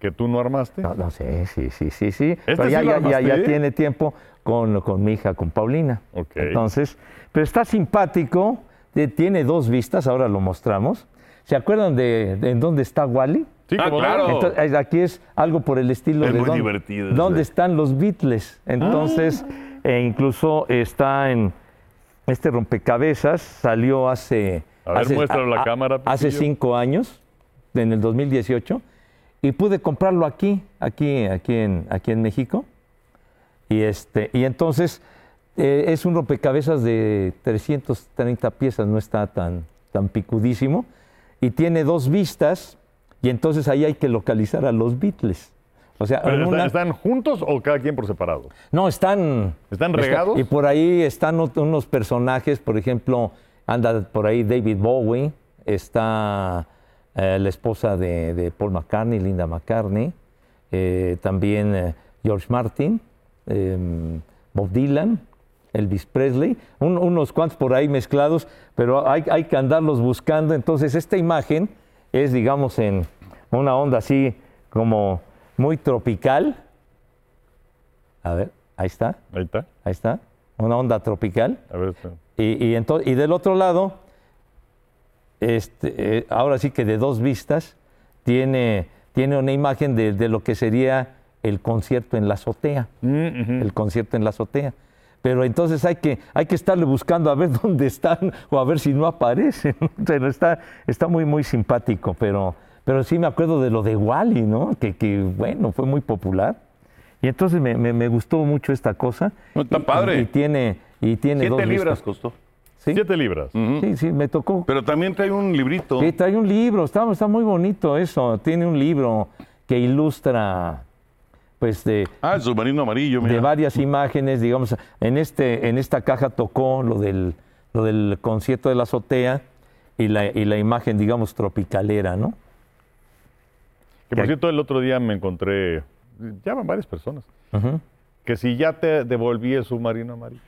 que tú no armaste. No, no sé, sí, sí, sí, sí. ¿Este Pero sí ya, lo ya, ya, tiene tiempo con, con mi hija, con Paulina. Ok. Entonces, pero está simpático, de- tiene dos vistas, ahora lo mostramos. ¿Se acuerdan de, de en dónde está Wally? Sí, Ah, claro. Entonces, aquí es algo por el estilo Es de muy dónde, divertido dónde están los Beatles. Entonces, e incluso está en este rompecabezas, salió hace... A ver, hace- muéstralo a la cámara, Hace cinco años, en el 2018, y pude comprarlo aquí, aquí, aquí en, aquí en México. Y, este, y entonces eh, es un rompecabezas de 330 piezas, no está tan, tan picudísimo. Y tiene dos vistas, y entonces ahí hay que localizar a los Beatles. O sea, Pero ¿están, una- están juntos o cada quien por separado? no, están... ¿Están está- regados? y por ahí están unos personajes, por ejemplo, anda por ahí David Bowie, está eh, la esposa de, de Paul McCartney, Linda McCartney, eh, también eh, George Martin, eh, Bob Dylan, Elvis Presley, un- unos cuantos por ahí mezclados, pero hay, hay que andarlos buscando. Entonces, esta imagen es, digamos, en una onda así como muy tropical. A ver, ahí está, Ahí está. ahí está, una onda tropical. A ver, está. Y, y, y del otro lado, este, eh, ahora sí que de dos vistas, tiene, tiene una imagen de, de lo que sería el concierto en la azotea. El concierto en la azotea. Pero entonces hay que, hay que estarle buscando a ver dónde están o a ver si no aparecen. Pero está, está muy, muy simpático. Pero, pero sí me acuerdo de lo de Wally, ¿no? Que, que, bueno, fue muy popular. Y entonces me, me- me gustó mucho esta cosa. No, está Y- padre. Y, tiene, y tiene dos Siete libras vistas. costó. Sí, Siete libras. sí, sí, me tocó. Pero también trae un librito. Sí, trae un libro, está, está muy bonito eso. Tiene un libro que ilustra, pues, de, Ah, el submarino amarillo, mira. de varias imágenes, digamos, en, este, en esta caja tocó lo del, lo del concierto de la azotea y la, y la imagen, digamos, tropicalera, ¿no? Que por cierto, el otro día me encontré, llaman varias personas, que si ya te devolví el submarino amarillo.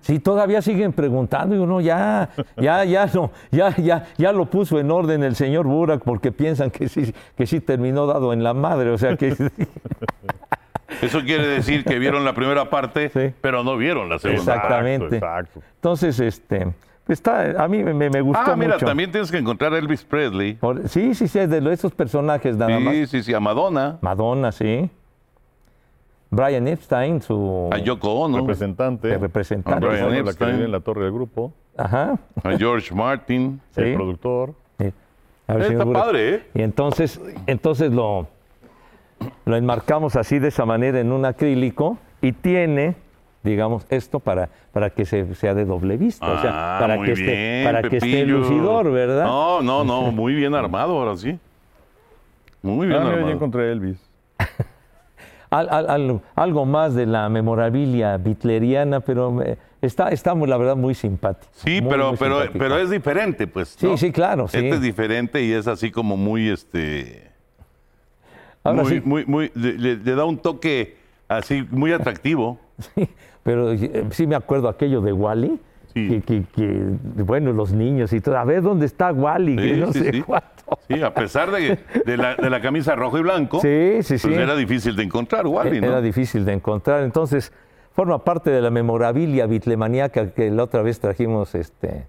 Sí, todavía siguen preguntando y uno ya, ya, ya, no, ya, ya, ya lo puso en orden el señor Burak porque piensan que sí, que sí terminó dado en la madre, o sea que Eso quiere decir que vieron la primera parte, Sí. pero no vieron la segunda. Exactamente. Exacto. entonces, este, pues está, a mí me, me gustó Ah, mira, mucho. también tienes que encontrar a Elvis Presley. Por- sí, sí, sí, es de esos personajes nada Sí, más. sí, sí, a Madonna, Madonna, sí. Brian Epstein, su a Yoko Ono, Representante. el representante. A Brian persona, la que Epstein. vive en la torre del grupo. Ajá. a George Martin. Sí. El productor. Sí. A ver, Está Burak. padre, ¿eh? Y entonces, entonces lo, lo enmarcamos así de esa manera en un acrílico y tiene, digamos, esto para, para que se, sea de doble vista, o sea, Ah, para muy que esté, bien, para que esté Pepillo. lucidor, ¿verdad? No, no, no, muy bien armado ahora sí. Muy bien Ah, mira, ya armado. encontré a Elvis. Al- al- al- algo más de la memorabilia bitleriana, pero me- está, muy, la verdad muy simpático. Sí, Muy, pero, muy pero, simpático. pero es diferente, pues. Sí, ¿no? sí, claro, sí. Este es diferente y es así como muy, este, Ahora muy, sí, muy, muy, le, le- le da un toque así muy atractivo. sí, pero eh, sí me acuerdo aquello de Wally. Sí. Que, que- que, bueno, los niños y todo. A ver dónde está Wally, que Sí, no sí, sé sí. cuánto. Sí, a pesar de, de la, de la camisa rojo y blanco, Sí, sí, sí. pues era difícil de encontrar, Wally, ¿no? Era difícil de encontrar. Entonces, forma parte de la memorabilia bitlemaníaca que la otra vez trajimos este,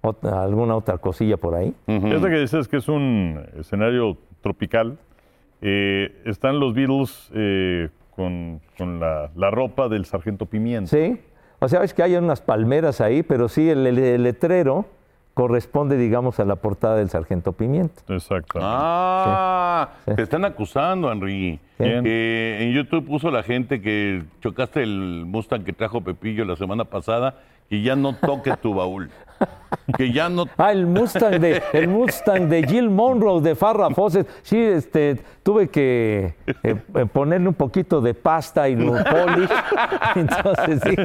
otra- alguna otra cosilla por ahí. Ujú. Esta que dices que es un escenario tropical. eh, están los Beatles eh, con, con la, la ropa del Sargento Pimienta. Sí. O sea, es que hay unas palmeras ahí, pero sí, el, el- el letrero corresponde, digamos, a la portada del Sargento Pimiento. Exactamente. Ah, Sí. te están acusando, Henry. Que en YouTube puso la gente que chocaste el Mustang que trajo Pepillo la semana pasada y ya no toque tu baúl. Que ya no. Ah, el Mustang de, el Mustang de Jill Monroe de Farrah Fawcett. Sí, este, tuve que eh, eh, ponerle un poquito de pasta y lo polish. Entonces, sí.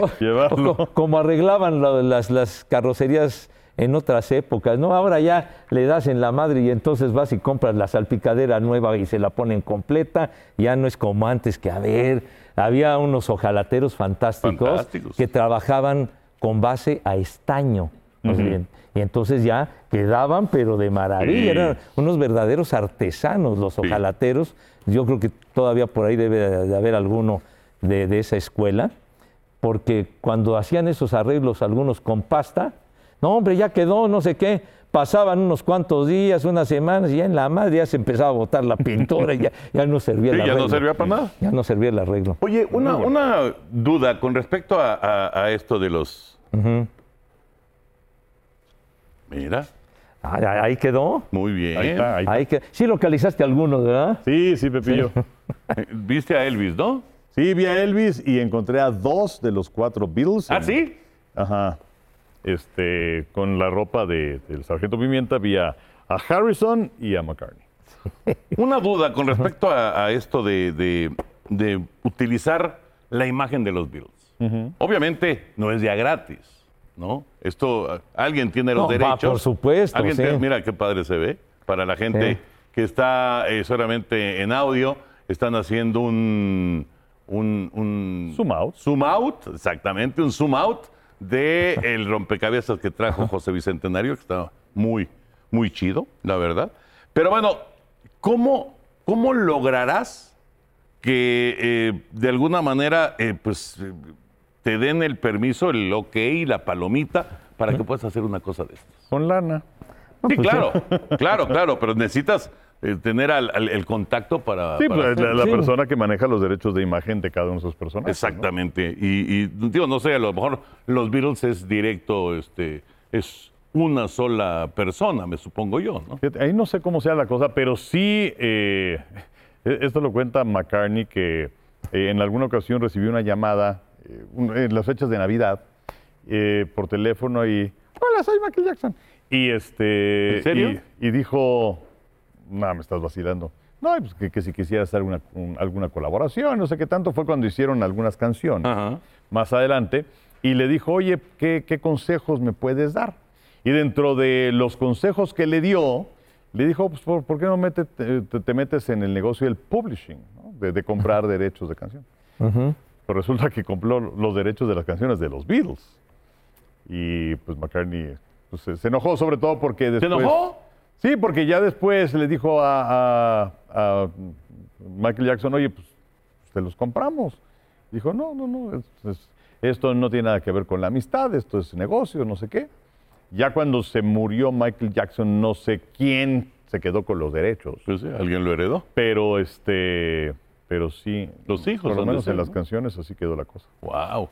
O- como arreglaban lo- las, las carrocerías en otras épocas, ¿no? Ahora ya le das en la madre y entonces vas y compras la salpicadera nueva y se la ponen completa. Ya no es como antes que, a ver, había unos ojalateros fantásticos, Fantásticos. que trabajaban con base a estaño. Y entonces ya quedaban, pero de maravilla. Sí. Eran unos verdaderos artesanos los ojalateros. Yo creo que todavía por ahí debe de haber alguno de, de esa escuela. Porque cuando hacían esos arreglos, algunos con pasta, no, hombre, ya quedó, no sé qué. Pasaban unos cuantos días, unas semanas, y ya en la madre ya se empezaba a botar la pintura y ya, ya no servía Sí, el ya no arreglo. servía para nada. Ya no servía el arreglo. Oye, una, una duda con respecto a, a- a esto de los. Mira, Ah, ah, Ahí quedó. muy bien. Ahí está, ahí está. Ahí que... Sí localizaste algunos, ¿verdad? Sí, sí, Pepillo. Eh, Viste a Elvis, ¿no? Sí, vi a Elvis y encontré a dos de los cuatro Beatles. ¿Ah, en- sí? Ajá. Este, con la ropa de- del Sargento Pimienta vi a, a Harrison y a McCartney. Una duda con respecto a, a esto de, de- de utilizar la imagen de los Beatles. Obviamente no es ya gratis, ¿no? Esto, alguien tiene los No, va, derechos. por supuesto, Alguien sí. tiene- mira qué padre se ve. Para la gente Sí. que está eh, solamente en audio, están haciendo un, un, un- Zoom out. Zoom out, exactamente, un zoom out de el rompecabezas que trajo José Bicentenario, que está muy, muy chido, la verdad. Pero bueno, ¿cómo, cómo lograrás que eh, de alguna manera eh, pues, te den el permiso, el ok, la palomita, para que puedas hacer una cosa de estas? Con lana. Sí, pues claro, claro, claro, pero necesitas eh, tener al- al- el contacto para... Sí, para pues la, la Sí. persona que maneja los derechos de imagen de cada uno de esos personajes. ¿no? Exactamente. Y, y, digo, no sé, a lo mejor los Beatles es directo, este, es una sola persona, me supongo yo, ¿no? Fíjate, Ahí no sé cómo sea la cosa, pero sí, eh, e- esto lo cuenta McCartney, que eh, en alguna ocasión recibió una llamada eh, un- en las fechas de Navidad eh, por teléfono y, hola, soy Michael Jackson. Y, este, ¿En serio? Y, y dijo, no, me estás vacilando. No, pues que, que si quisiera hacer una- un- alguna colaboración, no sé qué tanto, fue cuando hicieron algunas canciones Ajá. más adelante, y le dijo, oye, ¿qué, qué consejos me puedes dar? Y dentro de los consejos que le dio, le dijo, pues, ¿por, por qué no mete- te, te- te metes en el negocio del publishing, ¿no? de, de comprar derechos de canción? Pero resulta que compró los derechos de las canciones de los Beatles. Y pues McCartney pues, se- se enojó sobre todo porque ¿Se después... enojó? Sí, porque ya después le dijo a, a- a Michael Jackson, oye, pues te los compramos. Dijo, no, no, no, es- es- esto no tiene nada que ver con la amistad, esto es negocio, no sé qué. Ya cuando se murió Michael Jackson, no sé quién se quedó con los derechos, Pues sí, alguien lo heredó. pero este, pero sí, Los hijos por lo menos ser, en las canciones así quedó la cosa. Wow.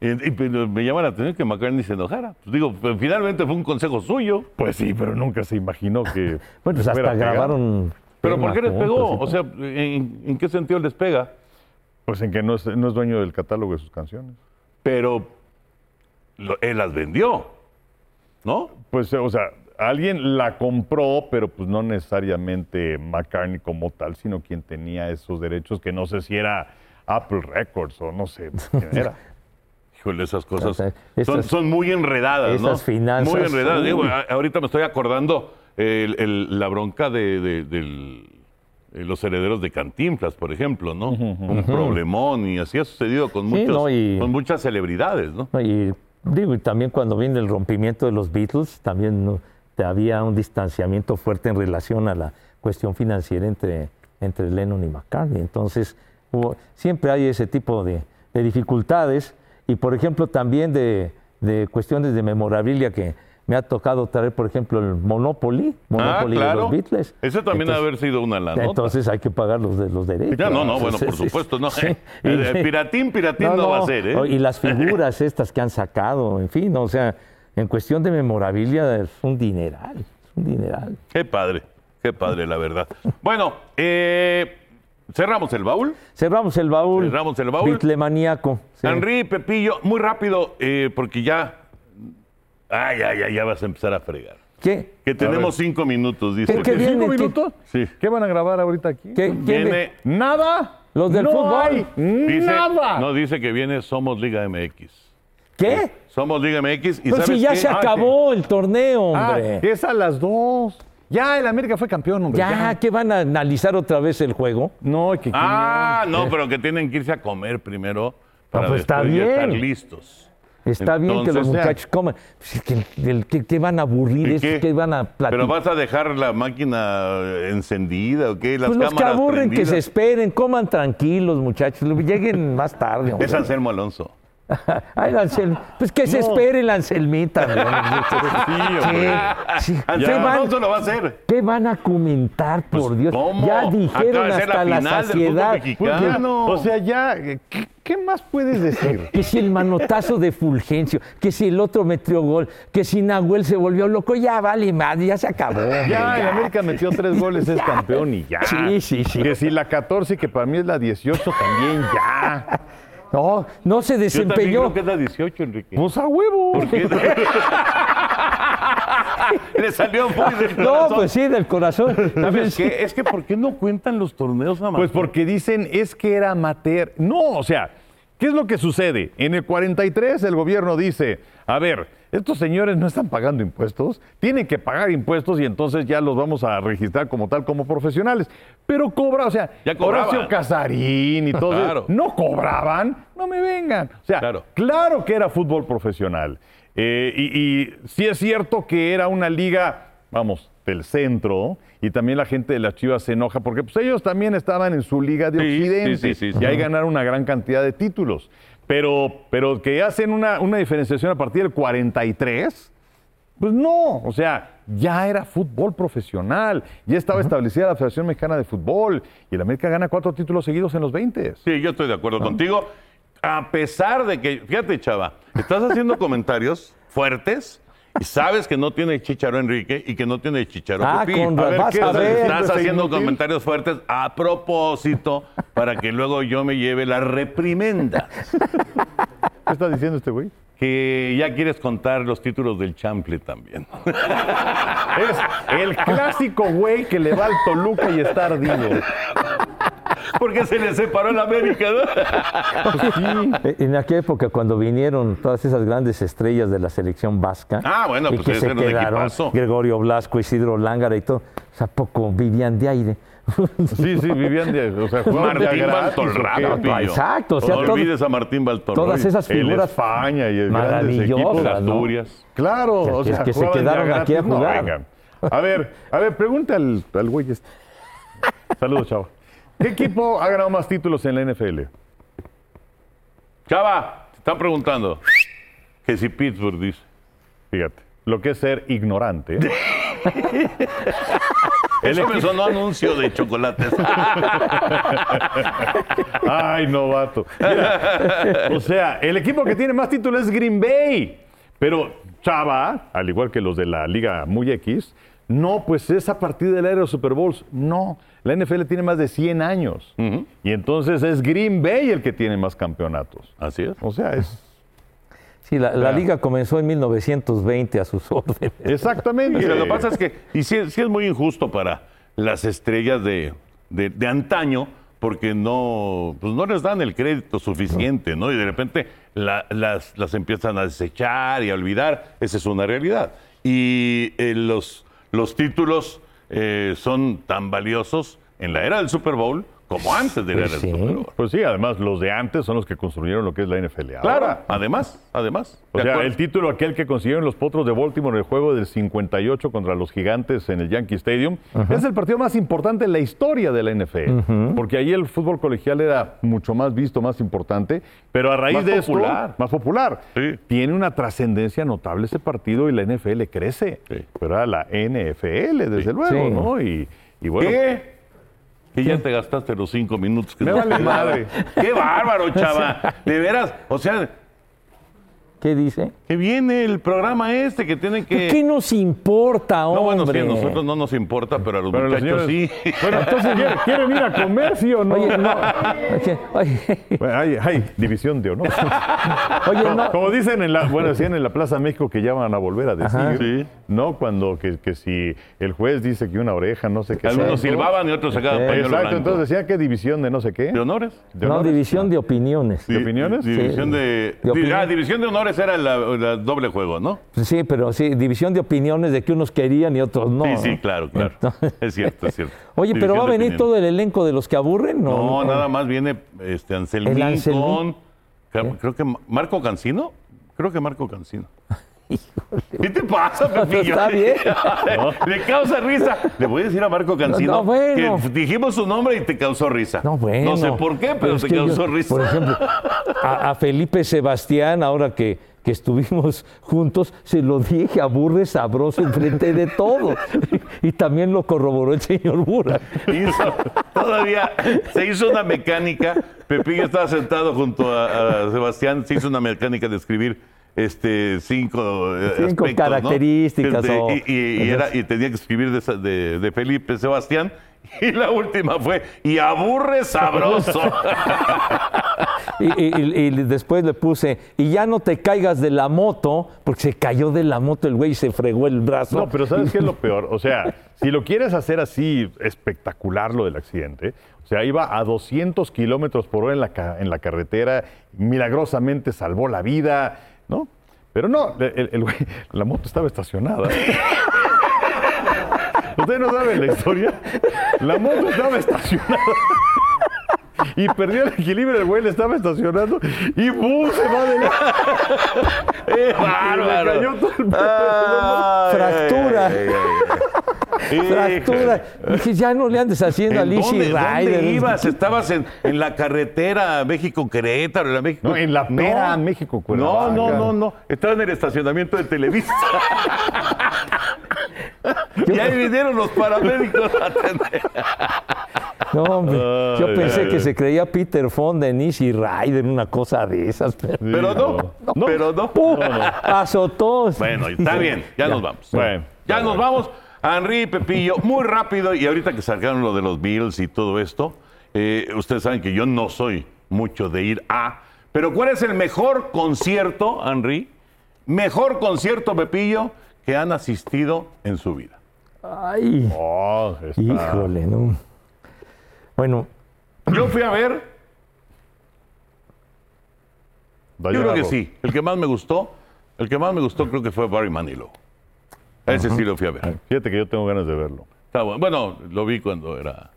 Y, y, pero me llama la atención que McCartney se enojara. Pues digo, pues, finalmente fue un consejo suyo. Pues sí, pero nunca se imaginó que. Bueno, pues hasta grabaron. ¿Pero por qué les pegó? O sea, ¿en, en qué sentido les pega? Pues en que no es, no es dueño del catálogo de sus canciones. Pero lo- él las vendió, ¿no? Pues, o sea, alguien la compró, pero pues no necesariamente McCartney como tal, sino quien tenía esos derechos, que no sé si era Apple Records o no sé quién era. Híjole, esas cosas son, muy enredadas, ¿no? esas finanzas, Muy enredadas. uy. Digo, ahorita me estoy acordando el- el- la bronca de, de- del- de los herederos de Cantinflas, por ejemplo, ¿no? Un problemón y así ha sucedido con, Sí, muchos, no, y- con muchas celebridades, ¿no? Y digo, y también cuando viene el rompimiento de los Beatles, también había un distanciamiento fuerte en relación a la cuestión financiera entre, entre Lennon y McCartney. Entonces, hubo- siempre hay ese tipo de, de dificultades y, por ejemplo, también de, de cuestiones de memorabilia que me ha tocado traer, por ejemplo, el Monopoly, Monopoly de los Beatles. Ese también ha haber sido una la nota. Entonces hay que pagar los, de, los derechos. Ya, no, no, bueno, Sí, por sí, supuesto, no. sí. El- el piratín, piratín no va a ser, ¿eh? Y las figuras estas que han sacado, en fin, o sea, en cuestión de memorabilia es un dineral, es un dineral. Qué padre, qué padre, la verdad. Bueno, eh, cerramos el baúl. Cerramos el baúl. Cerramos el baúl. Beatlemaníaco. sí. Henry, Pepillo, muy rápido, eh, porque ya. Ay, ay, ay, ya vas a empezar a fregar. ¿Qué? Que tenemos cinco minutos, dice. ¿Qué- qué que- viene? ¿Cinco ¿Qué- minutos? Sí. ¿Qué van a grabar ahorita aquí? ¿Qué- quién Viene. ¿Nada? Los del no fútbol. hay Dice, nada. No, dice que viene Somos Liga MX. ¿Qué? Somos Liga MX y Pero ¿sabes si ya qué? se Ah, acabó el torneo, Ah, hombre. es a las dos. Ya, el América fue campeón, hombre. ya, ¿qué van a analizar otra vez el juego? No, que Ah, no, pero que tienen que irse a comer primero para pues está ya estar bien. listos. Está bien que los muchachos coman. Pues es que, del- que, que van a aburrir, ¿Y estos qué? que van a platicar. ¿Pero vas a dejar la máquina encendida o qué? Las Pues los que aburren, que se esperen, coman tranquilos, muchachos. Lleguen más tarde. hombre. Es Anselmo Alonso. Ay, la Pues que se espere la Anselmita. Sí, sí. ¿Qué, Anselmo van, Alonso lo va a hacer. qué van a comentar, por Pues, Dios? ¿cómo? Ya dijeron la hasta la, fútbol saciedad. O sea, ya, ¿qué, qué más puedes decir? Que si el manotazo de Fulgencio, que si el otro metió gol, que si Nahuel se volvió loco, ya vale más, ya se acabó. hombre, Ya, el ya. América metió tres goles, es campeón y ya. Sí, sí, sí. Que si la 14, que para mí es la 18, también ya. No, no se Yo desempeñó. creo que es la 18, Enrique. Pues a huevo. Le salió muy del No, corazón. pues sí, del corazón. ¿Sabes qué? Es que ¿por qué no cuentan los torneos amateur? Pues porque dicen es que era amateur. No, o sea, ¿qué es lo que sucede? En el 43 el gobierno dice, a ver, estos señores no están pagando impuestos, tienen que pagar impuestos y entonces ya los vamos a registrar como tal, como profesionales. Pero cobra, o sea, Ya. Horacio Casarín y todo eso, no cobraban, no me vengan. O sea, Claro. claro, que era fútbol profesional. Eh, y, y sí es cierto que era una liga, vamos, del centro, y también la gente de las Chivas se enoja porque pues, ellos también estaban en su liga de Sí, Occidente sí, sí, sí, y ahí ganaron una gran cantidad de títulos. Pero, pero que hacen una, una diferenciación a partir del 43, pues no, o sea, ya era fútbol profesional, ya estaba establecida la Federación Mexicana de Fútbol y el América gana cuatro títulos seguidos en los 20. Sí, yo estoy de acuerdo contigo. A pesar de que, fíjate, chava, estás haciendo comentarios fuertes sabes que no tiene Chicharo Enrique y que no tiene Chicharo Ah, Pepín. con A ver, vas ¿qué a vas a ver. decir? Estás ¿Ese haciendo inútil? comentarios fuertes a propósito para que luego yo me lleve la reprimenda. ¿Qué está diciendo este güey? Que ya quieres contar los títulos del Chample también. Es el clásico güey que le va al Toluca y está ardido. Porque se le separó la América, ¿no? En aquella época, cuando vinieron todas esas grandes estrellas de la selección vasca, Ah, bueno, y pues que se quedaron. Gregorio Blasco, Isidro Lángara y todo, o sea, poco vivían de aire. Sí, sí, vivían de. O sea, de Martín a gratis, ¿o Baltorrado. Exacto, o sea, no todo- olvides a Martín Baltorrado. todas esas El figuras España y el grandes equipos. maravillosas, ¿no? Asturias. Claro, Que- o que- sea, que se de quedaron aquí a. No, jugar. A ver, a ver, pregunta al, al güey este. Saludos, chavo. ¿Qué equipo ha ganado más títulos en la NFL? Chava, te están preguntando. Que si Pittsburgh dice. Fíjate, lo que es ser ignorante. Eso me sonó anuncio de chocolates. Ay, novato. Mira, o sea, el equipo que tiene más títulos es Green Bay. Pero Chava, al igual que los de la Liga Muy X, no, pues es a partir del era de los Super Bowls. No, la NFL tiene más de 100 años. Y entonces es Green Bay el que tiene más campeonatos. Así es. O sea, es Sí, la, la liga comenzó en 1920 a sus órdenes. exactamente. Y lo que pasa es que, y sí, sí es muy injusto para las estrellas de, de- de antaño, porque no, pues no les dan el crédito suficiente, ¿no? Y de repente la- las, las empiezan a desechar y a olvidar. Esa es una realidad. Y eh, los, los títulos eh, son tan valiosos en la era del Super Bowl como antes de Pues sí. Super Bowl. Pues sí, además los de antes son los que construyeron lo que es la NFL. Claro, Ahora, además, además. O sea, acuerdo. el título aquel que consiguieron los Potros de Baltimore en el juego del 58 contra los Gigantes en el Yankee Stadium es el partido más importante en la historia de la NFL. Porque ahí el fútbol colegial era mucho más visto, más importante, pero a raíz Más de popular. esto, más popular. Sí. Tiene una trascendencia notable ese partido y la NFL crece. Sí. Pero era la NFL, desde Sí. luego, Sí. ¿no? Y, y bueno, ¿Qué? Que ya te gastaste los cinco minutos que Me vale madre. Qué bárbaro, chava. De veras, o sea, ¿Qué dice? que viene el programa este que tienen que. ¿Qué nos importa, No, hombre? bueno, sí, a nosotros no nos importa, pero a los pero los muchachos señores- sí. Bueno, entonces ¿quieren, quieren ir a comer, ¿sí o no? Oye, no. Oye, oye, Bueno, hay, hay división de honor. oye, Como, no. como dicen en la, bueno, decían en la Plaza México que ya van a volver a decir, Ajá. Sí. ¿no? Cuando que, que si el juez dice que una oreja, no sé qué. Algunos sea, ¿no? silbaban y otros sacaban Sí. pañuelo Exacto, blanco. entonces decían que división de no sé qué. ¿De honores? ¿De No, división de opiniones. ¿De opiniones? División de. De di- opinión. ah, división de honores era la doble juego, ¿no? Sí, pero sí, división de opiniones de que unos querían y otros no. sí, sí, ¿no? claro, claro. Entonces- Es cierto, es cierto. Oye, pero va a venir opiniones. todo el elenco de los que aburren, ¿no? No, nada más viene este Anselmín El Anselmín. con. Creo que Marco Cancino. Creo que Marco Cancino. ¿Qué te pasa, Pepillo? Está bien. Le causa risa. Le voy a decir a Marco Cancino No, no, bueno. que dijimos su nombre y te causó risa. No, bueno. No sé por qué, pero es te yo, causó risa. Por ejemplo, a, a Felipe Sebastián, ahora que, que estuvimos juntos, se lo dije a Burre sabroso enfrente de todos. Y, también lo corroboró el señor Burra. Hizo- todavía se hizo una mecánica. Pepillo estaba sentado junto a, a Sebastián, se hizo una mecánica de escribir este cinco, eh, Cinco aspectos, ¿no? características Este, o- y, y- y era- y tenía que escribir de, esa- de- de Felipe Sebastián. Y la última fue, y aburre sabroso. Y, y- y- y después le puse, y ya no te caigas de la moto, porque se cayó de la moto el güey y se fregó el brazo. No, pero ¿sabes qué es lo peor? O sea, si lo quieres hacer así espectacular lo del accidente, o sea, iba a 200 kilómetros por hora en la, en la carretera, milagrosamente salvó la vida, ¿no? Pero no, el, el güey- la moto estaba estacionada. ¿Ustedes no saben la historia? La moto estaba estacionada. Y perdió el equilibrio, el güey le estaba estacionando y ¡bum! se va de la... ¡Qué Le bárbaro! cayó todo el pedo. Ay, Fractura. ay, ay, ay. Fractura. Dije, ya no le andes haciendo a ¿En Lizzy dónde, dónde ibas? ¿Estabas en, en la carretera México-Querétaro? en la México... No, en la pera México-Cuernavaca. No, no, no, no. Estaba en el estacionamiento de Televisa. y ahí vinieron los paramédicos a atender. No, hombre, yo pensé ay, que ay. se creía Peter Fonda en Easy Rider, una cosa de esas. Pero, Pero no, pero no. ¡Pum! azotó. Bueno, está bien, ya, nos vamos. Bueno, ya ya nos bueno. vamos. Henry y Pepillo, muy rápido, y ahorita que sacaron lo de los Bills y todo esto, eh, ustedes saben que yo no soy mucho de ir a. Pero ¿cuál es el mejor concierto, Henry? Mejor concierto, Pepillo, que han asistido en su vida. Ay, Oh, está- híjole, no. Bueno, Yo fui a ver, yo creo que sí. El que más me gustó, el que más me gustó creo que fue Barry Manilow. Ese sí lo fui a ver. Fíjate que yo tengo ganas de verlo. Está bueno. Bueno, lo vi cuando era.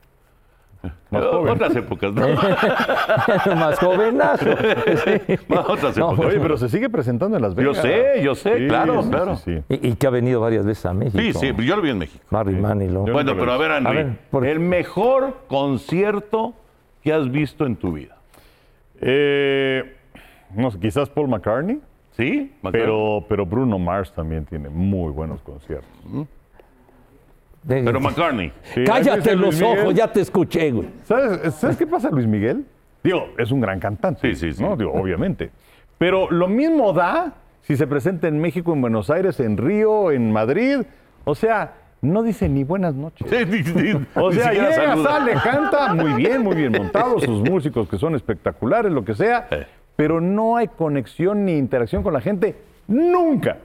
Más joven. Otras épocas, ¿no? más jovenazo. Sí. Otras No, épocas. Oye, pero se sigue presentando en Las Yo Vegas. sé, yo sé, claro, sí, claro. sí, sí. Y, y que ha venido varias veces a México. Sí, sí, yo lo vi en México. Barry Manilow. Yo- Bueno, pero lo a ver, Henry, A ver, ¿por el mejor concierto que has visto en tu vida. Eh, no sé, quizás Paul McCartney, ¿Sí? Pero, pero Bruno Mars también tiene muy buenos conciertos. Pero McCartney. Sí, Cállate ¿has visto los Miguel? ojos, ya te escuché, güey. ¿Sabes, ¿Sabes qué pasa, Luis Miguel? Digo, es un gran cantante. Sí, sí, sí. ¿no? Digo, obviamente. Pero lo mismo da si se presenta en México, en Buenos Aires, en Río, en Madrid. O sea, no dice ni buenas noches. Sí, ni- ni- O sea, llega, saluda. sale, canta muy bien, muy bien montado, sus músicos que son espectaculares, lo que sea, Eh. Pero no hay conexión ni interacción con la gente nunca.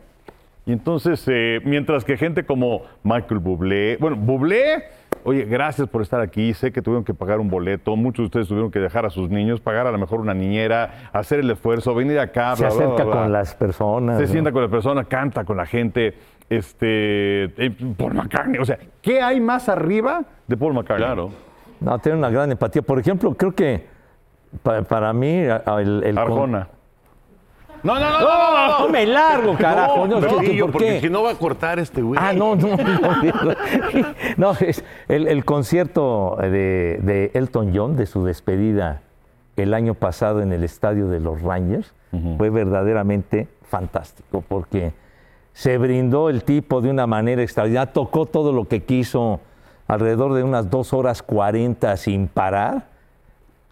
Y entonces, eh, mientras que gente como Michael Bublé, bueno, Bublé, oye, gracias por estar aquí, sé que tuvieron que pagar un boleto, muchos de ustedes tuvieron que dejar a sus niños, pagar a lo mejor una niñera, hacer el esfuerzo, venir acá, Se bla, bla, bla, acerca bla. con las personas. Se ¿no? sienta con la persona, canta con la gente. Este, eh, Paul McCartney. O sea, ¿qué hay más arriba de Paul McCartney? Claro. No, tiene una gran empatía. Por ejemplo, creo que pa- para mí a- el, el con- Arjona. No, no, no, no, no, no. No me largo, carajo. No, No, ¿qué- ¿Por porque qué? si no va a cortar este güey. Ah, no, no, no. No, es el, el concierto de, de Elton John, de su despedida el año pasado en el estadio de los Rangers, fue verdaderamente fantástico porque se brindó el tipo de una manera extraordinaria, tocó todo lo que quiso alrededor de unas dos horas cuarenta sin parar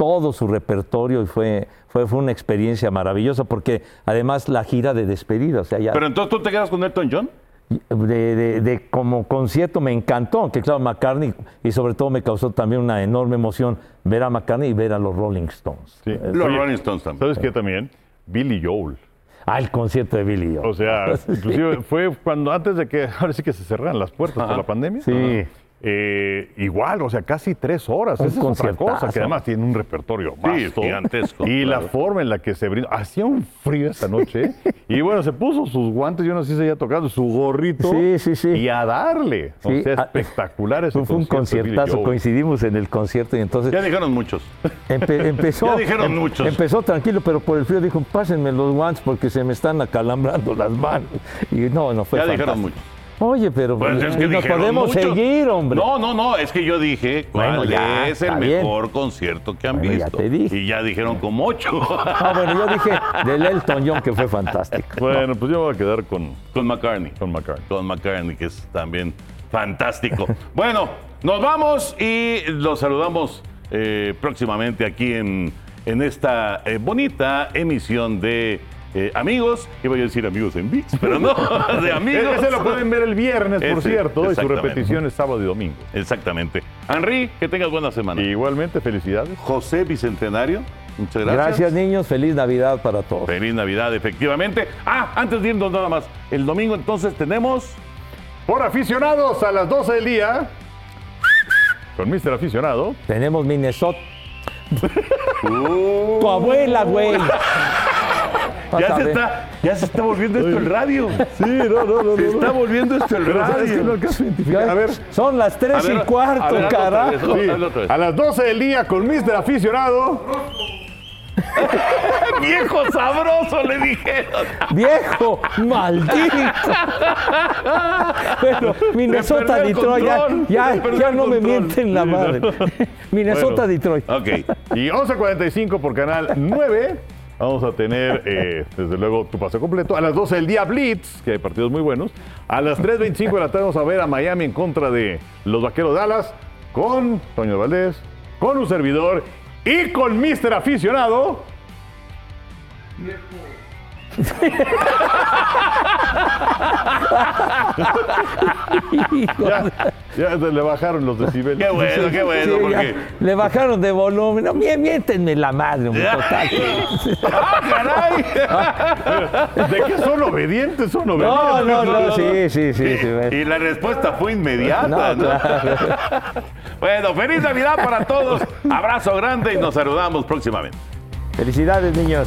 todo su repertorio y fue, fue, fue una experiencia maravillosa porque además la gira de despedida, o sea, ya Pero entonces tú te quedas con Elton John. de, de- de como concierto me encantó, que claro, McCartney, y sobre todo me causó también una enorme emoción ver a McCartney y ver a los Rolling Stones. Sí. Los Oye, Rolling Stones también. ¿Sabes qué también? Billy Joel. Ah, el concierto de Billy Joel. O sea, inclusive fue cuando antes de que, ahora sí que se cerraran las puertas por la pandemia. Sí. Eh, igual, o sea, casi tres horas. Un Esa es otra cosa, que además tiene un repertorio vasto. gigantesco, Y la forma en la que se brindó. Hacía un frío esta noche Y bueno, se puso sus guantes, yo no sé si se había tocado, su gorrito. Sí, sí, sí. Y a darle. O Sí, sea, ah, espectacular ese Fue un conciertazo, coincidimos en el concierto y entonces Ya dijeron muchos. empe- empezó, Ya dijeron em- muchos. empezó tranquilo, pero por el frío dijo, pásenme los guantes porque se me están acalambrando las manos. Y no, no fue Ya dijeron muchos. Oye, pero Pues es que y nos podemos seguir, hombre. No, no, no, es que yo dije cuál Bueno, ya, es el bien. mejor concierto que han Bueno, ya visto. te dije. Y ya dijeron como ocho. Ah, bueno, yo dije del Elton John que fue fantástico. Bueno, pues yo voy a quedar con, Con McCartney. con McCartney. Con McCartney, que es también fantástico. bueno, nos vamos y los saludamos eh, próximamente aquí en, en esta eh, bonita emisión de eh, Amigos. Iba a decir Amigos en VIX, pero no, de Amigos. Ese lo pueden ver el viernes, por Ese, cierto, y su repetición es sábado y domingo. Exactamente. Henry, que tengas buena semana. Igualmente, felicidades. José Bicentenario, muchas gracias. Gracias, niños. Feliz Navidad para todos. Feliz Navidad, efectivamente. Ah, antes de irnos nada más, el domingo entonces tenemos... Por aficionados a las 12 del día, con Mr. Aficionado. Tenemos Minnesota. Tu abuela, güey. Ya se, está, ya se está volviendo esto el radio. Sí, no, no, no. Se está volviendo esto el radio. a ver, Son las tres A ver, y a cuarto, carajo. a las 12 del día con Mr. Aficionado. Viejo sabroso, le dijeron. Viejo, maldito. Bueno, Minnesota, Detroit, ya, control. ya, no me mienten la madre. Minnesota, Bueno. Detroit. Ok. Y 11.45 por Canal 9. Vamos a tener, eh, desde luego, tu pase completo. A las 12 del día, Blitz, que hay partidos muy buenos. A las 3.25 de la tarde vamos a ver a Miami en contra de los Vaqueros Dallas con Toño Valdés, con un servidor y con Mr. Aficionado. Ya, le bajaron los decibeles. Qué bueno, qué bueno, Sí, porque... le bajaron de volumen. No, miéntenme la madre, total. ¡Ah, caray! ¿De qué son obedientes? Son No, obedientes. no, no, sí, sí, sí. sí. Y la respuesta fue inmediata. No, ¿no? claro. Bueno, feliz Navidad para todos. Abrazo grande y nos saludamos próximamente. Felicidades, niños.